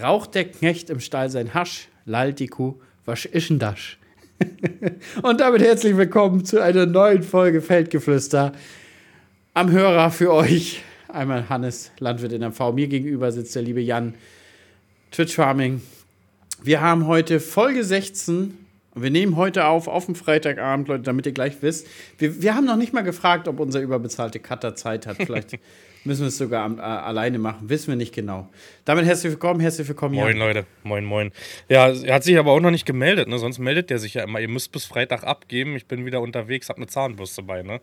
Raucht der Knecht im Stall sein Hasch, lallt die Kuh, was ist denn das? Und damit herzlich willkommen zu einer neuen Folge Feldgeflüster. Am Hörer für euch einmal Hannes, Landwirt in MV. Mir gegenüber sitzt der liebe Jan, Twitch Farming. Wir haben heute Folge 16 und wir nehmen heute auf, auf dem Freitagabend, Leute, damit ihr gleich wisst. Wir, wir haben noch nicht mal gefragt, ob unser überbezahlte Cutter Zeit hat. Vielleicht müssen wir es sogar äh, alleine machen. Wissen wir nicht genau. Damit herzlich willkommen, herzlich willkommen. Moin, Jan. Leute. Moin, moin. Ja, er hat sich aber auch noch nicht gemeldet, ne? Sonst meldet der sich ja immer. Ihr müsst bis Freitag abgeben. Ich bin wieder unterwegs, hab eine Zahnbürste bei, ne?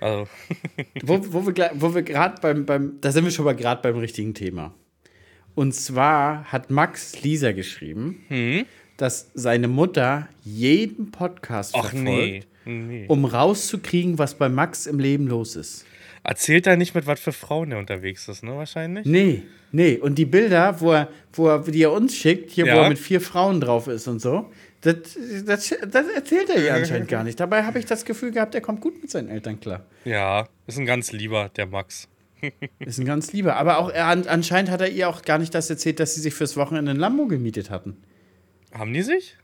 Also. wo, wo wir, wo wir gerade beim, beim, da sind wir schon mal gerade beim richtigen Thema. Und zwar hat Max Lisa geschrieben, Hm? Dass seine Mutter jeden Podcast Ach verfolgt, nee. nee. um rauszukriegen, was bei Max im Leben los ist. Erzählt er nicht, mit was für Frauen er unterwegs ist, ne? Wahrscheinlich? Nee, nee. Und die Bilder, wo er, wo er, die er uns schickt, hier, wo Ja. er mit vier Frauen drauf ist und so, das, das, das erzählt er ihr anscheinend gar nicht. Dabei habe ich das Gefühl gehabt, er kommt gut mit seinen Eltern klar. Ja, ist ein ganz lieber, der Max. Ist ein ganz lieber. Aber auch er, an- anscheinend hat er ihr auch gar nicht das erzählt, dass sie sich fürs Wochenende ein Lambo gemietet hatten. Haben die sich?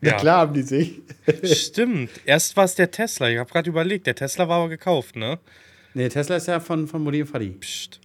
Ja, klar haben die sich. Stimmt. Erst war es der Tesla. Ich habe gerade überlegt, der Tesla war aber gekauft, ne? Nee, Tesla ist ja von, von Mutti und Fadi. Psst.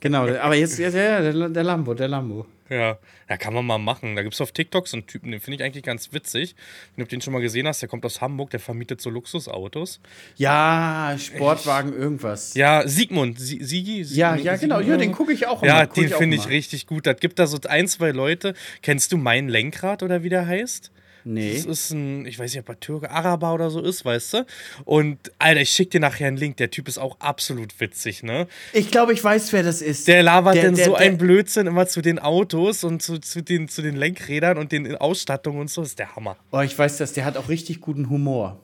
Genau, aber jetzt, jetzt ja, ja, der, der Lambo, der Lambo. Ja, ja, kann man mal machen. Da gibt es auf TikTok so einen Typen, den finde ich eigentlich ganz witzig. Wenn du den schon mal gesehen hast, der kommt aus Hamburg, der vermietet so Luxusautos. Ja, Sportwagen, irgendwas. Ja, Siegmund, Sie Sigi? Ja, ja, genau. Ja, den gucke ich auch. Ja, den finde ich richtig gut. Das gibt da so ein, zwei Leute. Kennst du mein Lenkrad oder wie der heißt? Nee. Das ist ein, ich weiß nicht, ob er Türke, Araber oder so ist, weißt du? Und, Alter, ich schick dir nachher einen Link. Der Typ ist auch absolut witzig, ne? Ich glaube, ich weiß, wer das ist. Der labert Der- denn der- so der- ein Blödsinn immer zu den Autos und zu, zu, den, zu den Lenkrädern und den Ausstattungen und so. Das ist der Hammer. Oh, ich weiß das. Der hat auch richtig guten Humor.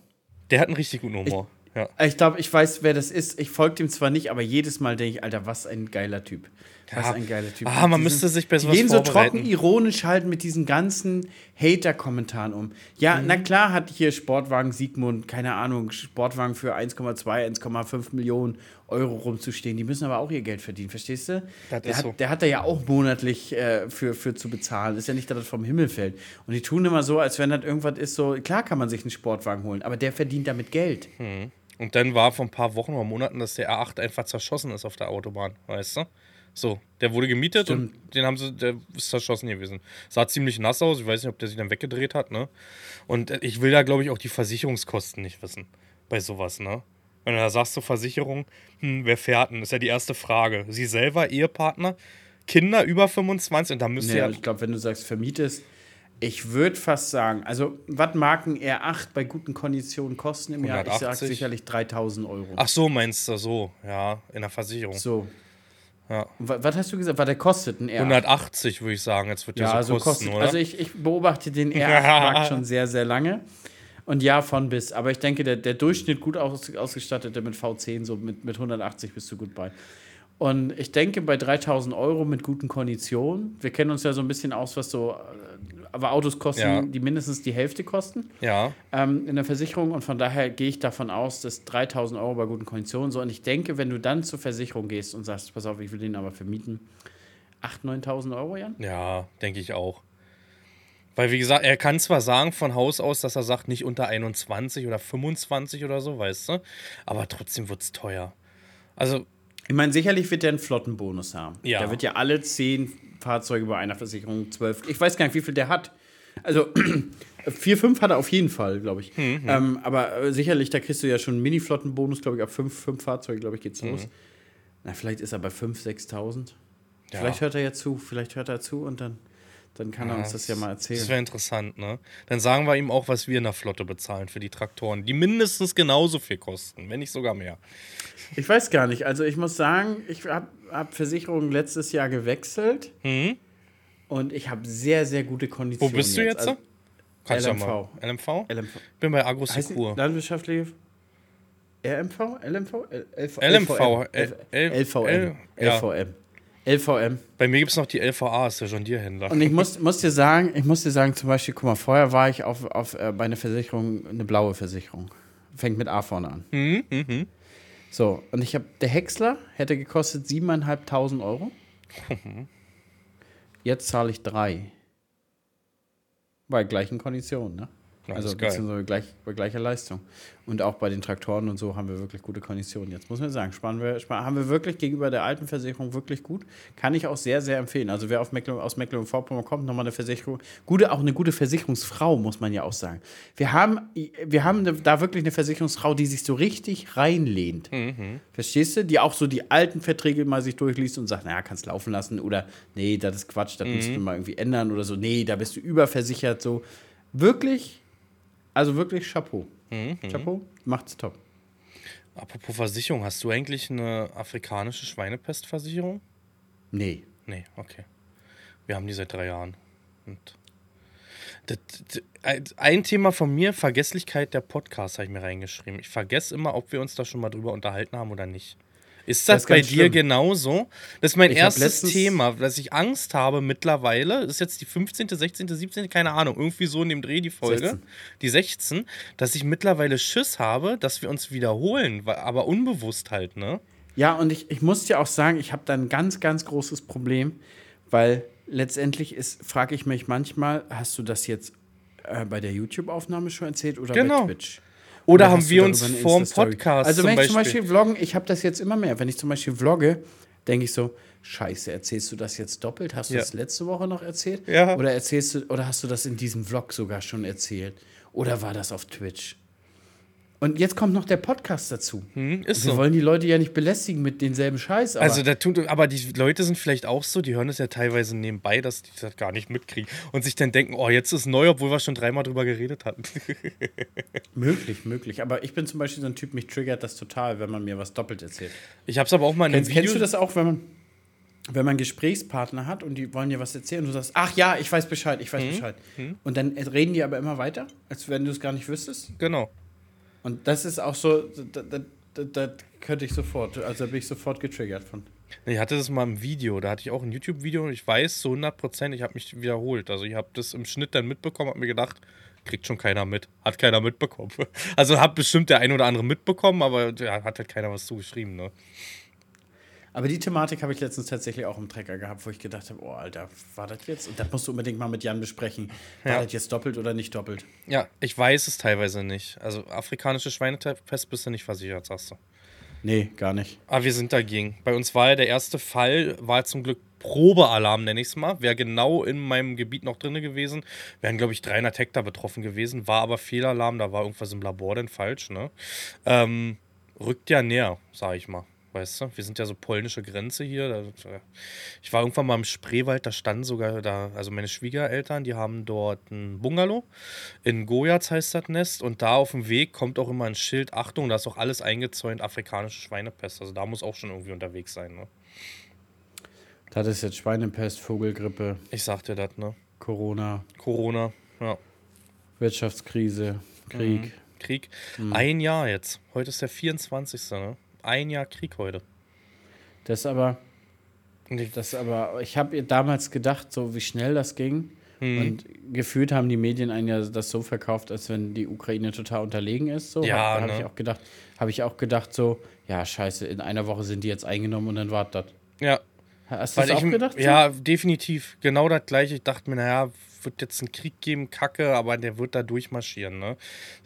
Der hat einen richtig guten Humor. ja. Ich glaube, ich weiß, wer das ist. Ich folge dem zwar nicht, aber jedes Mal denke ich, Alter, was ein geiler Typ. Was Ja. ein geiler Typ. Ah, man Die müsste sich bei Die sowas gehen so trocken ironisch halt mit diesen ganzen Hater-Kommentaren um. Ja, Mhm. na klar hat hier Sportwagen Siegmund, keine Ahnung, Sportwagen für 1,2, 1,5 Millionen Euro rumzustehen. Die müssen aber auch ihr Geld verdienen, verstehst du? Das der, ist hat, so. der hat da ja auch monatlich äh, für, für zu bezahlen. ist ja nicht, dass das vom Himmel fällt. Und die tun immer so, als wenn das irgendwas ist, so, klar kann man sich einen Sportwagen holen, aber der verdient damit Geld. Und dann war vor ein paar Wochen oder Monaten, dass der R8 einfach zerschossen ist auf der Autobahn, weißt du? So, der wurde gemietet Stimmt. und den haben sie, der ist zerschossen gewesen. Sah ziemlich nass aus, ich weiß nicht, ob der sich dann weggedreht hat, ne? Und äh, ich will da, glaube ich, auch die Versicherungskosten nicht wissen. Bei sowas, ne? Wenn du da sagst, so Versicherung, hm, wer fährt denn? Ist ja die erste Frage. Sie selber, Ehepartner, Kinder über 25 und da müsst Nee, ihr. aber ich glaube, wenn du sagst, vermietest, ich würde fast sagen, also, was mag ein R8 bei guten Konditionen kosten im Jahr? Ich sage 180. sicherlich 3000 Euro. Ach so, meinst du so, ja, in der Versicherung. So. Ja. Was hast du gesagt? Was der kostet ein R8? 180 würde ich sagen, jetzt wird der ja, so so kosten, kostet. oder? Also ich, ich beobachte den R8-Markt schon sehr, sehr lange. Und ja, von bis. Aber ich denke, der, der Durchschnitt gut aus, ausgestattete mit V10, so mit, mit 180 bist du gut bei. Und ich denke, bei 3000 Euro mit guten Konditionen, wir kennen uns ja so ein bisschen aus, was so, äh, aber Autos kosten, Ja. die mindestens die Hälfte kosten ja. ähm, in der Versicherung. Und von daher gehe ich davon aus, dass 3000 Euro bei guten Konditionen so. Und ich denke, wenn du dann zur Versicherung gehst und sagst, pass auf, ich will den aber vermieten, 8.000, 9.000 Euro, Jan? Ja, denke ich auch. Weil, wie gesagt, er kann zwar sagen von Haus aus, dass er sagt, nicht unter 21 oder 25 oder so, weißt du, aber trotzdem wird es teuer. Also, Ich meine, sicherlich wird der einen Flottenbonus haben. Ja. Der wird ja alle zehn Fahrzeuge bei einer Versicherung, zwölf. Ich weiß gar nicht, wie viel der hat. Also vier, fünf hat er auf jeden Fall, glaube ich. Hm, Ähm, aber äh, sicherlich, da kriegst du ja schon einen Mini-Flottenbonus, glaube ich, ab fünf, fünf Fahrzeuge, glaube ich, geht's los. Na, vielleicht ist er bei 5.000, 6.000. Hm. Ja. Vielleicht hört er ja zu, vielleicht hört er zu und dann, dann kann er uns das ja mal das erzählen. wäre interessant, ne? Dann sagen wir ihm auch, was wir in der Flotte bezahlen für die Traktoren, die mindestens genauso viel kosten, wenn nicht sogar mehr. Ich weiß gar nicht. Also ich muss sagen, ich habe hab Versicherungen letztes Jahr gewechselt Mhm. und ich habe sehr, sehr gute Konditionen. Wo bist du jetzt? Also, Kannst LMV. mal. LMV? LMV. Ich bin bei Agrosecur. landwirtschaftliche RMV? LMV? LV, LVM. L- ja. LVM. LVM. Bei mir gibt es noch die LVA, ist der John Deere-Händler. Und ich muss, muss dir sagen, ich muss dir sagen, zum Beispiel, guck mal, vorher war ich auf, auf äh, bei einer Versicherung, eine blaue Versicherung. Fängt mit A vorne an. Mhm, mhm. So, und ich habe, der Häcksler hätte gekostet 7.500 Euro. Jetzt zahle ich drei. Bei gleichen Konditionen, ne? Also beziehungsweise gleich, bei gleicher Leistung. Und auch bei den Traktoren und so haben wir wirklich gute Konditionen. Jetzt muss man sagen, sparen wir, sparen, haben wir wirklich gegenüber der alten Versicherung wirklich gut. Kann ich auch sehr, sehr empfehlen. Also wer auf Mecklenburg, aus Mecklenburg-Vorpommern kommt, nochmal eine Versicherung. Gute, auch eine gute Versicherungsfrau, muss man ja auch sagen. Wir haben, wir haben da wirklich eine Versicherungsfrau, die sich so richtig reinlehnt. Verstehst du? Die auch so die alten Verträge mal sich durchliest und sagt, naja, kannst laufen lassen oder nee, das ist Quatsch, das müsst du mal irgendwie ändern oder so. Nee, da bist du überversichert. So wirklich, also wirklich Chapeau. Chapeau, macht's top. Apropos Versicherung, hast du eigentlich eine afrikanische Schweinepestversicherung? Nee. Nee, okay. Wir haben die seit drei Jahren. Und das, das, ein- ein Thema von mir, Vergesslichkeit der Podcasts, habe ich mir reingeschrieben. Ich vergesse immer, ob wir uns da schon mal drüber unterhalten haben oder nicht. Ist das, Das ist bei dir schlimm. genauso? Das ist mein Ich erstes Thema, dass ich Angst habe mittlerweile. Das ist jetzt die 15., 16., 17., keine Ahnung, irgendwie so in dem Dreh die Folge. 16. Die 16, dass ich mittlerweile Schiss habe, dass wir uns wiederholen, aber unbewusst halt, ne? Ja, und ich, ich muss dir auch sagen, ich habe da ein ganz, ganz großes Problem, weil letztendlich ist, frage ich mich manchmal, hast du das jetzt äh, bei der YouTube-Aufnahme schon erzählt oder Genau. bei Twitch? Oder, haben wir uns vorm? Podcast Also zum wenn ich zum Beispiel, Beispiel vloggen, ich habe das jetzt immer mehr. Wenn ich zum Beispiel vlogge, denke ich so, Scheiße, erzählst du das jetzt doppelt? Hast du Ja. das letzte Woche noch erzählt? Ja. Oder erzählst du, oder hast du das in diesem Vlog sogar schon erzählt? Oder war das auf Twitch? Und jetzt kommt noch der Podcast dazu. Hm, ist Wir so. wollen die Leute ja nicht belästigen mit denselben Scheiß. Aber Also, da tut, aber die Leute sind vielleicht auch so, die hören es ja teilweise nebenbei, dass die das gar nicht mitkriegen und sich dann denken, oh, jetzt ist neu, obwohl wir schon dreimal drüber geredet hatten. Möglich, möglich. Aber ich bin zum Beispiel so ein Typ, mich triggert das total, wenn man mir was doppelt erzählt. Ich habe es aber auch mal in einem Kennst, Video. kennst du das auch, wenn man, wenn man Gesprächspartner hat und die wollen dir was erzählen und du sagst, ach ja, ich weiß Bescheid, ich weiß Mhm. Bescheid. Und dann reden die aber immer weiter, als wenn du es gar nicht wüsstest. Genau. Und das ist auch so, da, da, da, könnte ich sofort, also da bin ich sofort getriggert von. Ich hatte das mal im Video, da hatte ich auch ein YouTube-Video und ich weiß zu 100 Prozent, ich habe mich wiederholt. Also ich habe das im Schnitt dann mitbekommen, habe mir gedacht, kriegt schon keiner mit. Hat keiner mitbekommen. Also hat bestimmt der ein oder andere mitbekommen, aber ja, hat halt keiner was zugeschrieben, ne? Aber die Thematik habe ich letztens tatsächlich auch im Trecker gehabt, wo ich gedacht habe, oh Alter, war das jetzt? Und das musst du unbedingt mal mit Jan besprechen. War Ja. das jetzt doppelt oder nicht doppelt? Ja, ich weiß es teilweise nicht. Also afrikanische Schweinepest bist du nicht versichert, sagst du. Nee, gar nicht. Aber wir sind dagegen. Bei uns war ja der erste Fall, war zum Glück Probealarm, nenne ich es mal. Wäre genau in meinem Gebiet noch drin gewesen. Wären, glaube ich, 300 Hektar betroffen gewesen. War aber Fehlalarm, da war irgendwas im Labor denn falsch, ne? Ähm, rückt ja näher, sage ich mal. Weißt du, wir sind ja so polnische Grenze hier. Ich war irgendwann mal im Spreewald, da standen sogar da, also meine Schwiegereltern, die haben dort ein Bungalow. In Gojaz heißt das Nest. Und da auf dem Weg kommt auch immer ein Schild: Achtung, da ist auch alles eingezäunt, afrikanische Schweinepest. Also da muss auch schon irgendwie unterwegs sein. Ne? Das ist jetzt Schweinepest, Vogelgrippe, Ich sag dir das, ne? Corona, Corona, ja. Wirtschaftskrise, Krieg. Krieg. Mhm. Ein Jahr jetzt. Heute ist der 24. Ne? Ein Jahr Krieg heute. Das aber, das aber, ich habe damals gedacht, so wie schnell das ging. Mhm. Und gefühlt haben die Medien einen ja das so verkauft, als wenn die Ukraine total unterlegen ist. So Ja, habe hab ne? ich auch gedacht, habe ich auch gedacht so, ja scheiße, in einer Woche sind die jetzt eingenommen und dann war das. Ja, Hast du das auch gedacht? so? ja, definitiv. Genau das gleiche. Ich dachte mir, naja, wird jetzt einen Krieg geben, Kacke, aber der wird da durchmarschieren, ne?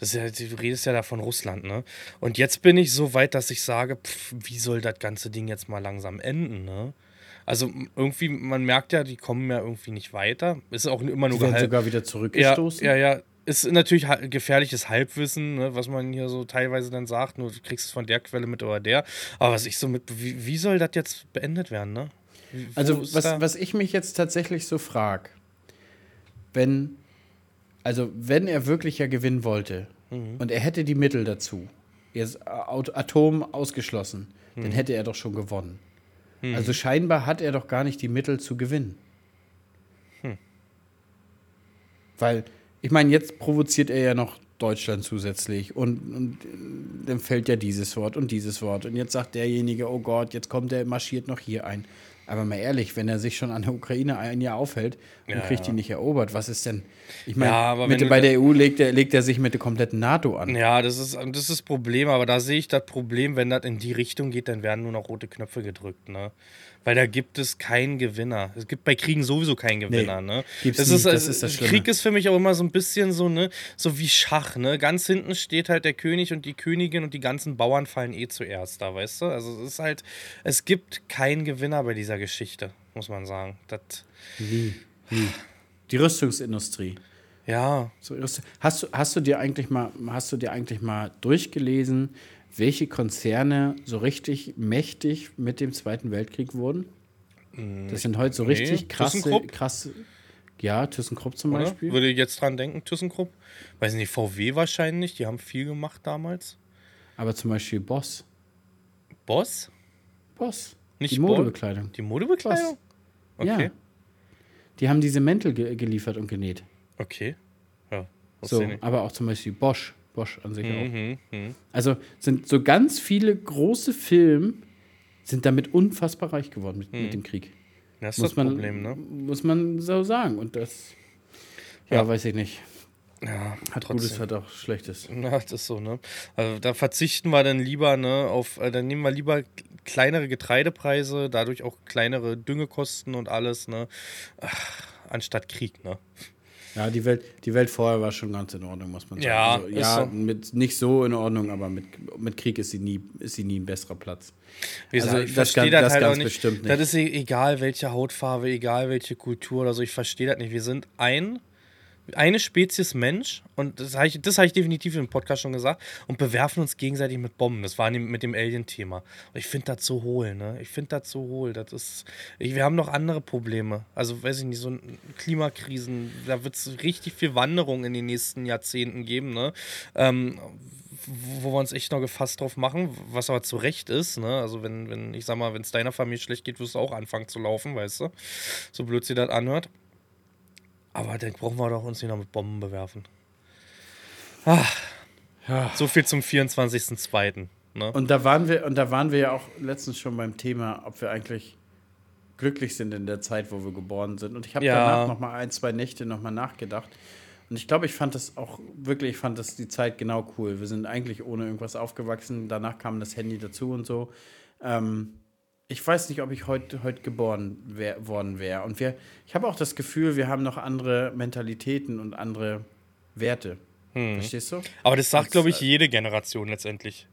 Das ist ja, du redest ja da von Russland, ne? Und jetzt bin ich so weit, dass ich sage, pff, wie soll das ganze Ding jetzt mal langsam enden, ne? Also irgendwie, man merkt ja, die kommen ja irgendwie nicht weiter. Ist auch immer nur Die werden sogar wieder ja, zurückgestoßen. ja, ja. Ist natürlich gefährliches Halbwissen, ne, was man hier so teilweise dann sagt. Nur du kriegst es von der Quelle mit oder der. Aber was ich so mit, wie, wie soll das jetzt beendet werden, ne? Wo Also, was, was ich mich jetzt tatsächlich so frage, wenn, also, wenn er wirklich ja gewinnen wollte Mhm. und er hätte die Mittel dazu, jetzt Atom ausgeschlossen, Mhm. dann hätte er doch schon gewonnen. Also, scheinbar hat er doch gar nicht die Mittel zu gewinnen. Hm. Weil, ich meine, jetzt provoziert er ja noch Deutschland zusätzlich und, und dann fällt ja dieses Wort und dieses Wort und jetzt sagt derjenige, oh Gott, jetzt kommt er, marschiert noch hier ein. Aber mal ehrlich, wenn er sich schon an der Ukraine ein Jahr aufhält und Ja, kriegt die ja. nicht erobert, was ist denn? Ich meine, Ja, mit, bei der EU legt er, legt er sich mit der kompletten NATO an. Ja, das ist, das ist das Problem, aber da sehe ich das Problem, wenn das in die Richtung geht, dann werden nur noch rote Knöpfe gedrückt, ne? Weil da gibt es keinen Gewinner. Es gibt bei Kriegen sowieso keinen Gewinner, Nee, ne? gibt's das ist, Das also, ist das Schlimme. Krieg ist für mich auch immer so ein bisschen so, ne, so wie Schach, ne? Ganz hinten steht halt der König und die Königin und die ganzen Bauern fallen eh zuerst da, weißt du? Also es ist halt, es gibt keinen Gewinner bei dieser Geschichte, muss man sagen. Das, Nie, nie. Die Rüstungsindustrie. ja, So, Hast du, hast du dir eigentlich mal, hast du dir eigentlich mal durchgelesen, welche Konzerne so richtig mächtig mit dem Zweiten Weltkrieg wurden? Das sind heute so nee. richtig krasse, ThyssenKrupp? krasse. Ja, ThyssenKrupp zum oder? Beispiel. Würde ich jetzt dran denken, ThyssenKrupp? Weiß nicht, VW wahrscheinlich, die haben viel gemacht damals. Aber zum Beispiel Boss. Boss? Boss. Nicht die? Modebekleidung. Die Modebekleidung? Okay. Ja. Die haben diese Mäntel ge geliefert und genäht. Okay. Ja. So, aber auch zum Beispiel Bosch. Bosch an sich auch. Mhm, mhm. Also sind so ganz viele große Filme sind damit unfassbar reich geworden mit, mit dem Krieg. Das ist Muss das man, Problem, ne? muss man so sagen. Und das, ja, Ja. weiß ich nicht. Ja, Hat trotzdem. Gutes, hat auch Schlechtes. Ja, das ist so, ne? Also da verzichten wir dann lieber, ne, auf, äh, dann nehmen wir lieber kleinere Getreidepreise, dadurch auch kleinere Düngekosten und alles, ne? Ach, anstatt Krieg, ne? Ja, die Welt, die Welt vorher war schon ganz in Ordnung, muss man sagen. Ja, also, ja so. mit, nicht so in Ordnung, aber mit, mit Krieg ist sie, nie, ist sie nie ein besserer Platz. Wie gesagt, Also, ich das verstehe ganz- das, halt ganz nicht. bestimmt nicht. Das ist e- egal, welche Hautfarbe, egal welche Kultur oder so, ich verstehe das nicht. Wir sind ein, eine Spezies Mensch und das habe ich, hab ich definitiv im Podcast schon gesagt und bewerfen uns gegenseitig mit Bomben. Das war mit dem Alien-Thema. Ich finde das so hohl, ne? Ich finde das so hohl. Das ist, ich, wir haben noch andere Probleme. Also, weiß ich nicht, so Klimakrisen, da wird es richtig viel Wanderung in den nächsten Jahrzehnten geben, ne? Ähm, wo wir uns echt noch gefasst drauf machen, was aber zu Recht ist, ne? Also wenn, wenn, ich sag mal, wenn es deiner Familie schlecht geht, wirst du auch anfangen zu laufen, weißt du? So blöd sie das anhört. Aber dann brauchen wir doch uns nicht noch mit Bomben bewerfen. Ah, Ja. so viel zum 24.02. Ne? Und da waren wir, und da waren wir ja auch letztens schon beim Thema, ob wir eigentlich glücklich sind in der Zeit, wo wir geboren sind. Und ich habe Ja. danach noch mal ein, zwei Nächte noch mal nachgedacht. Und ich glaube, ich fand das auch wirklich, ich fand das die Zeit genau cool. Wir sind eigentlich ohne irgendwas aufgewachsen. Danach kam das Handy dazu und so. Ähm, ich weiß nicht, ob ich heute heut geboren wär, worden wäre. Und wir, ich habe auch das Gefühl, wir haben noch andere Mentalitäten und andere Werte. Hm. Verstehst du? Aber das sagt, glaube ich, jede Generation letztendlich.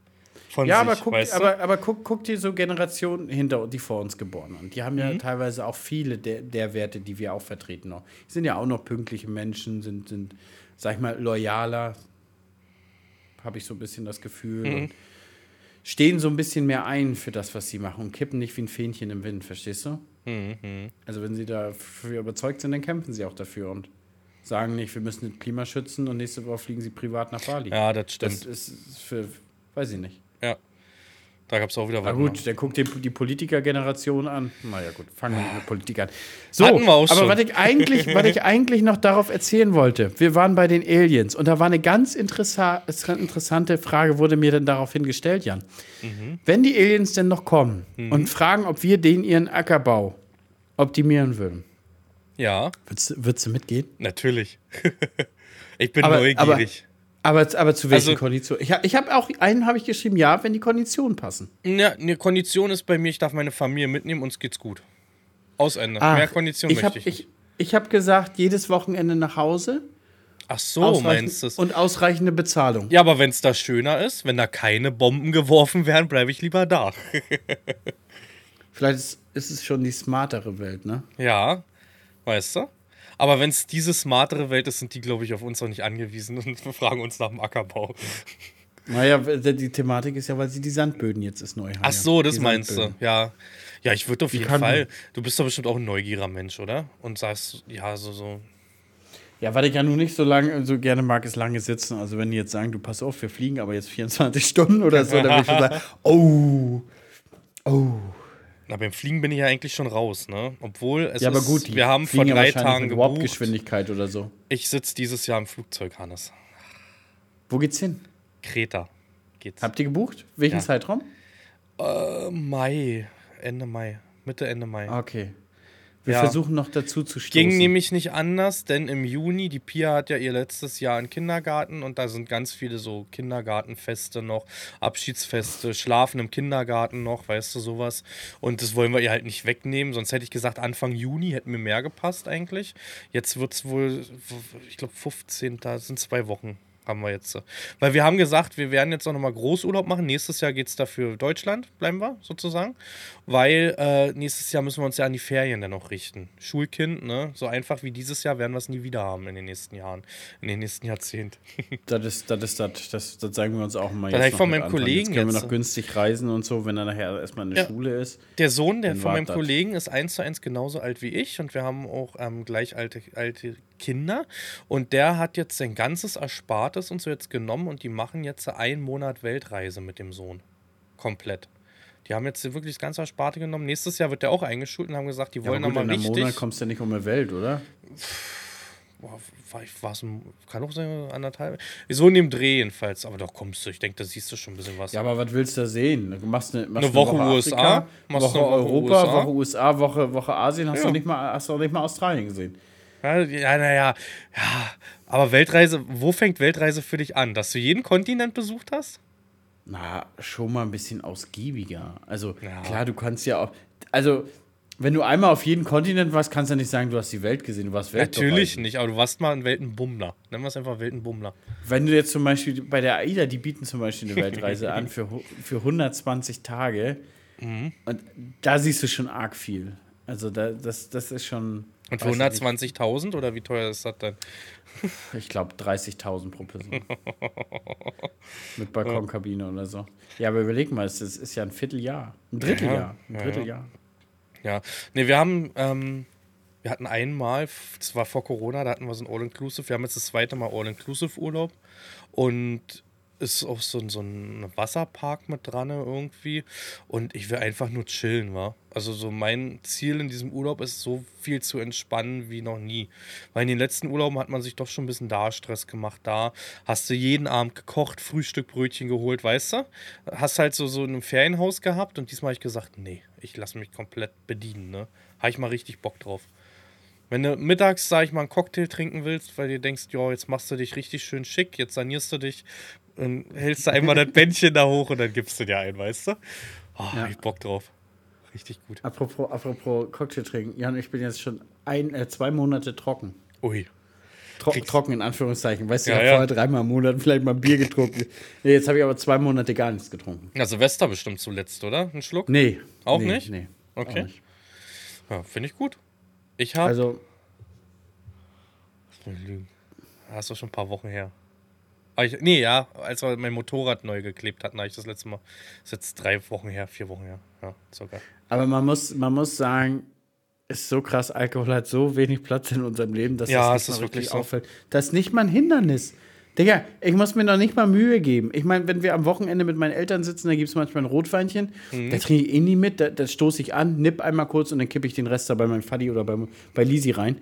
Von Ja, sich, aber, guck, weißt du? aber, aber guck, guck dir so Generationen hinter, die vor uns geboren sind. Die haben Mhm. ja teilweise auch viele der, der Werte, die wir auch vertreten noch. Die sind ja auch noch pünktliche Menschen, sind, sind sag ich mal, loyaler, habe ich so ein bisschen das Gefühl. Mhm. Und stehen so ein bisschen mehr ein für das, was sie machen und kippen nicht wie ein Fähnchen im Wind, verstehst du? Mhm. Also wenn sie dafür überzeugt sind, dann kämpfen sie auch dafür und sagen nicht, wir müssen das Klima schützen und nächste Woche fliegen sie privat nach Bali. Ja, das stimmt. das ist für, weiß ich nicht. ja. Da gab es auch wieder Na was. gut, dann guck dir die Politikergeneration an. Naja, gut, fangen wir mit Politik an. So, Hatten wir auch aber schon. was ich, eigentlich, was ich eigentlich noch darauf erzählen wollte, wir waren bei den Aliens und da war eine ganz interessa interessante Frage, wurde mir dann daraufhin gestellt, Jan. Mhm. Wenn die Aliens denn noch kommen und fragen, ob wir denen ihren Ackerbau optimieren würden, Ja, würdest, du- würdest du mitgehen? natürlich. ich bin Aber- neugierig. Aber, aber zu welchen Also- Konditionen? Ich habe ich hab auch einen habe ich geschrieben, ja, wenn die Konditionen passen. Ja, eine Kondition ist bei mir, ich darf meine Familie mitnehmen, uns geht's gut. Aus Ende. Ach, Mehr Kondition ich möchte habe ich nicht. ich, ich hab gesagt, jedes Wochenende nach Hause. Ach so, meinst du es? Und ausreichende Bezahlung. Ja, aber wenn es da schöner ist, wenn da keine Bomben geworfen werden, bleibe ich lieber da. Vielleicht ist, ist es schon die smartere Welt, ne? ja, weißt du? Aber wenn es diese smartere Welt ist, sind die, glaube ich, auf uns auch nicht angewiesen und fragen uns nach dem Ackerbau. Naja, die die Thematik ist ja, weil sie die Sandböden jetzt ist neu haben. Ach so, das Die meinst du. Sandböden. Ja. Ja, ich würde auf Wie jeden Fall. Du bist doch bestimmt auch ein neugieriger Mensch, oder? Und sagst, ja, so, so. Ja, was ich ja nun nicht so lange, so gerne mag, ist lange sitzen. Also wenn die jetzt sagen, du pass auf, wir fliegen aber jetzt 24 Stunden oder so, dann würde ich schon sagen, oh, oh. Na, beim Fliegen bin ich ja eigentlich schon raus, ne? Obwohl, es Ja, aber ist, gut, die wir haben vor ja drei Tagen mit gebucht. Warp-Geschwindigkeit oder so. Ich sitze dieses Jahr im Flugzeug, Hannes. Wo geht's hin? Kreta geht's. Habt ihr gebucht? Welchen Ja. Zeitraum? Äh, Mai, Ende Mai, Mitte, Ende Mai. Okay. Wir Ja. versuchen noch dazu zu stoßen. Ging nämlich nicht anders, denn im Juni, die Pia hat ja ihr letztes Jahr einen Kindergarten und da sind ganz viele so Kindergartenfeste noch, Abschiedsfeste, Schlafen im Kindergarten noch, weißt du, sowas. Und das wollen wir ihr halt nicht wegnehmen, sonst hätte ich gesagt, Anfang Juni hätten mir mehr gepasst eigentlich. Jetzt wird es wohl, ich glaube, 15. Da sind zwei Wochen. Haben wir jetzt. Weil wir haben gesagt, wir werden jetzt auch nochmal Großurlaub machen. Nächstes Jahr geht es dafür Deutschland, bleiben wir sozusagen. Weil äh, nächstes Jahr müssen wir uns ja an die Ferien dann noch richten. Schulkind, ne? So einfach wie dieses Jahr werden wir es nie wieder haben in den nächsten Jahren, in den nächsten Jahrzehnten. Das ist, das ist, das, das, das sagen wir uns auch mal Das ich noch von meinem. Kollegen Jetzt können wir jetzt. noch günstig reisen und so, wenn er nachher erstmal in der Ja. Schule ist. Der Sohn der von meinem wartet. Kollegen ist eins zu eins genauso alt wie ich und wir haben auch ähm, gleich alte, alte Kinder. Und der hat jetzt sein ganzes Erspartes und so jetzt genommen und die machen jetzt einen Monat Weltreise mit dem Sohn. Komplett. Die haben jetzt wirklich das ganze Ersparte genommen. Nächstes Jahr wird der auch eingeschult und haben gesagt, die Ja, wollen aber dann gut, mal in einem richtig. Monat kommst du ja nicht um die Welt, oder? Boah, war ein, kann auch sein, anderthalb. So in dem Dreh jedenfalls. Aber doch kommst du. Ich denke, da siehst du schon ein bisschen was. Ja, aber was willst du da sehen? Du machst eine, machst Eine Woche Afrika, USA, machst Woche eine Woche Europa, USA. Woche USA, Woche, Woche Asien. Hast, Ja. du nicht mal, hast du auch nicht mal Australien gesehen? Ja, ja, naja. Ja, aber Weltreise, wo fängt Weltreise für dich an? Dass du jeden Kontinent besucht hast? Na, schon mal ein bisschen ausgiebiger. Also, Ja. klar, du kannst ja auch. Also, wenn du einmal auf jeden Kontinent warst, kannst du ja nicht sagen, du hast die Welt gesehen. Du warst Welt Natürlich nicht, aber du warst mal ein Weltenbummler. Nennen wir es einfach Weltenbummler. Wenn du jetzt zum Beispiel bei der AIDA, die bieten zum Beispiel eine Weltreise an für, für 120 Tage. Mhm. Und da siehst du schon arg viel. Also, da, das, das ist schon. Und für weiß ich 120.000 oder wie teuer ist das denn? Ich glaube, 30.000 pro Person. Mit Balkonkabine oder so. Ja, aber überleg mal, es ist, ist ja ein Vierteljahr. Ein Dritteljahr. Ein ja, ja. Dritteljahr. Ja, ne, wir haben, ähm, wir hatten einmal, das war vor Corona, da hatten wir so ein All-Inclusive. Wir haben jetzt das zweite Mal All-Inclusive-Urlaub und ist auch so, ein- so ein Wasserpark mit dran irgendwie. Und ich will einfach nur chillen, wa? Also so mein Ziel in diesem Urlaub ist, so viel zu entspannen wie noch nie. Weil in den letzten Urlauben hat man sich doch schon ein bisschen da Stress gemacht. Da hast du jeden Abend gekocht, Frühstück, Brötchen geholt, weißt du? Hast halt so, so ein Ferienhaus gehabt und diesmal habe ich gesagt, nee, ich lasse mich komplett bedienen, ne? Habe ich mal richtig Bock drauf. Wenn du mittags, sag ich mal, einen Cocktail trinken willst, weil du denkst, ja, jetzt machst du dich richtig schön schick, jetzt sanierst du dich, dann hältst du einmal das Bändchen da hoch und dann gibst du dir ein, weißt du? Oh, Ja. hab ich Bock drauf. Richtig gut. Apropos, apropos Cocktail trinken. Jan, ich bin jetzt schon ein, äh, zwei Monate trocken. Ui. Tro Kriegst- trocken in Anführungszeichen. Weißt du, Ja, ich habe ja. vorher dreimal im Monat vielleicht mal Bier getrunken. nee, jetzt habe ich aber zwei Monate gar nichts getrunken. Ja, Silvester bestimmt zuletzt, oder? Ein Schluck? Nee. Auch nee, nicht? Nee. Okay. Ja, finde ich gut. Ich habe. Also, Lügen. Das ist doch schon ein paar Wochen her. Aber ich, nee, ja, als wir mein Motorrad neu geklebt hatten, habe ich das letzte Mal. Das ist jetzt drei Wochen her, vier Wochen her. Ja, sogar. aber man muss, man muss sagen, ist so krass, Alkohol hat so wenig Platz in unserem Leben, dass Ja, das es nicht ist mal wirklich so. auffällt. Das ist nicht mal ein Hindernis. Digga, ich muss mir noch nicht mal Mühe geben. Ich meine, wenn wir am Wochenende mit meinen Eltern sitzen, da gibt es manchmal ein Rotweinchen. Mhm. Da trinke ich eh nie mit, da, da stoße ich an, nipp einmal kurz und dann kippe ich den Rest da bei meinem Faddy oder bei, bei Lisi rein.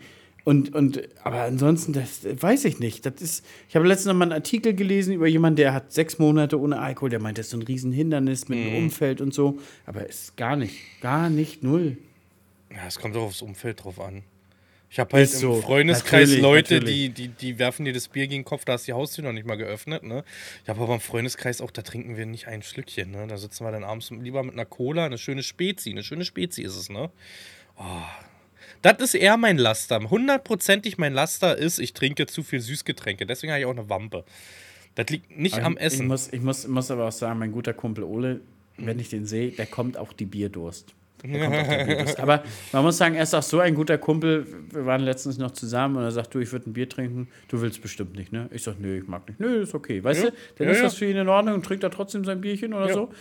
Und, und, aber ansonsten, das weiß ich nicht. Das ist, ich habe letztens noch mal einen Artikel gelesen über jemanden, der hat sechs Monate ohne Alkohol. Der meint, das ist so ein Riesenhindernis mit Mhm. dem Umfeld und so. Aber es ist gar nicht, gar nicht null. Ja, es kommt auch aufs Umfeld drauf an. Ich habe halt Ist im so. Freundeskreis Natürlich, Leute, natürlich. Die, die, die werfen dir das Bier gegen den Kopf, da ist die Haustür noch nicht mal geöffnet. Ne? Ich habe aber im Freundeskreis auch, da trinken wir nicht ein Schlückchen. Ne? Da sitzen wir dann abends lieber mit einer Cola, eine schöne Spezi. Eine schöne Spezi ist es, ne? Oh. Das ist eher mein Laster. Hundertprozentig mein Laster ist, ich trinke zu viel Süßgetränke. Deswegen habe ich auch eine Wampe. Das liegt nicht am Ich Essen. muss, ich muss, muss aber auch sagen, mein guter Kumpel Ole, wenn ich den sehe, der kommt auch die Bierdurst. Der kommt auch der Bierdurst. Aber man muss sagen, er ist auch so ein guter Kumpel. Wir waren letztens noch zusammen und er sagt, du, ich würde ein Bier trinken. Du willst bestimmt nicht, ne? Ich sag, nö, ich mag nicht. Nö, ist okay. Weißt Ja. du, dann Ja, ist das für ihn in Ordnung und trinkt er trotzdem sein Bierchen oder Ja. so.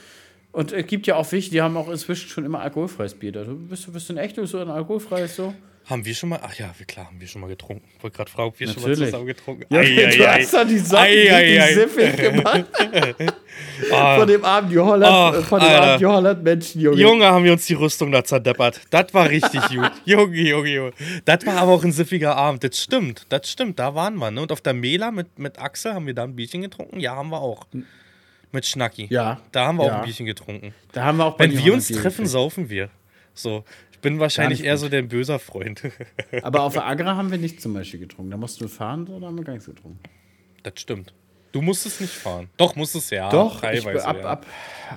Und es gibt ja auch welche, die haben auch inzwischen schon immer alkoholfreies Bier. Da. Du bist, du bist du ein echtes so ein alkoholfreies so? Haben wir schon mal, ach ja, klar, haben wir schon mal getrunken. Ich wollte gerade fragen, ob wir schon mal Natürlich. zusammen getrunken Ja, Ei, du ei, hast doch die Ei, ei. richtig siffig gemacht. Ah. Von dem armen Holland, Ach, von dem Alter. armen Holland Menschen, Junge. Junge, haben wir uns die Rüstung da zerdeppert. Das war richtig gut. Junge, Junge, Junge. Das war aber auch ein siffiger Abend. Das stimmt, das stimmt. Da waren wir. Ne? Und auf der Mela mit, mit Axel haben wir da ein Bierchen getrunken. Ja, haben wir auch. Mit Schnacki. Ja. Da haben wir auch Ja. ein Bierchen getrunken. Da haben wir auch Wenn wir uns treffen, saufen wir. So. Ich bin wahrscheinlich eher so der böser Freund. Aber auf der Agra haben wir nicht zum Beispiel getrunken. Da mussten wir fahren, da haben wir gar nichts getrunken. das stimmt. Du musstest nicht fahren. Doch, musstest ja. Doch, ich, teilweise. ab, ja. ab,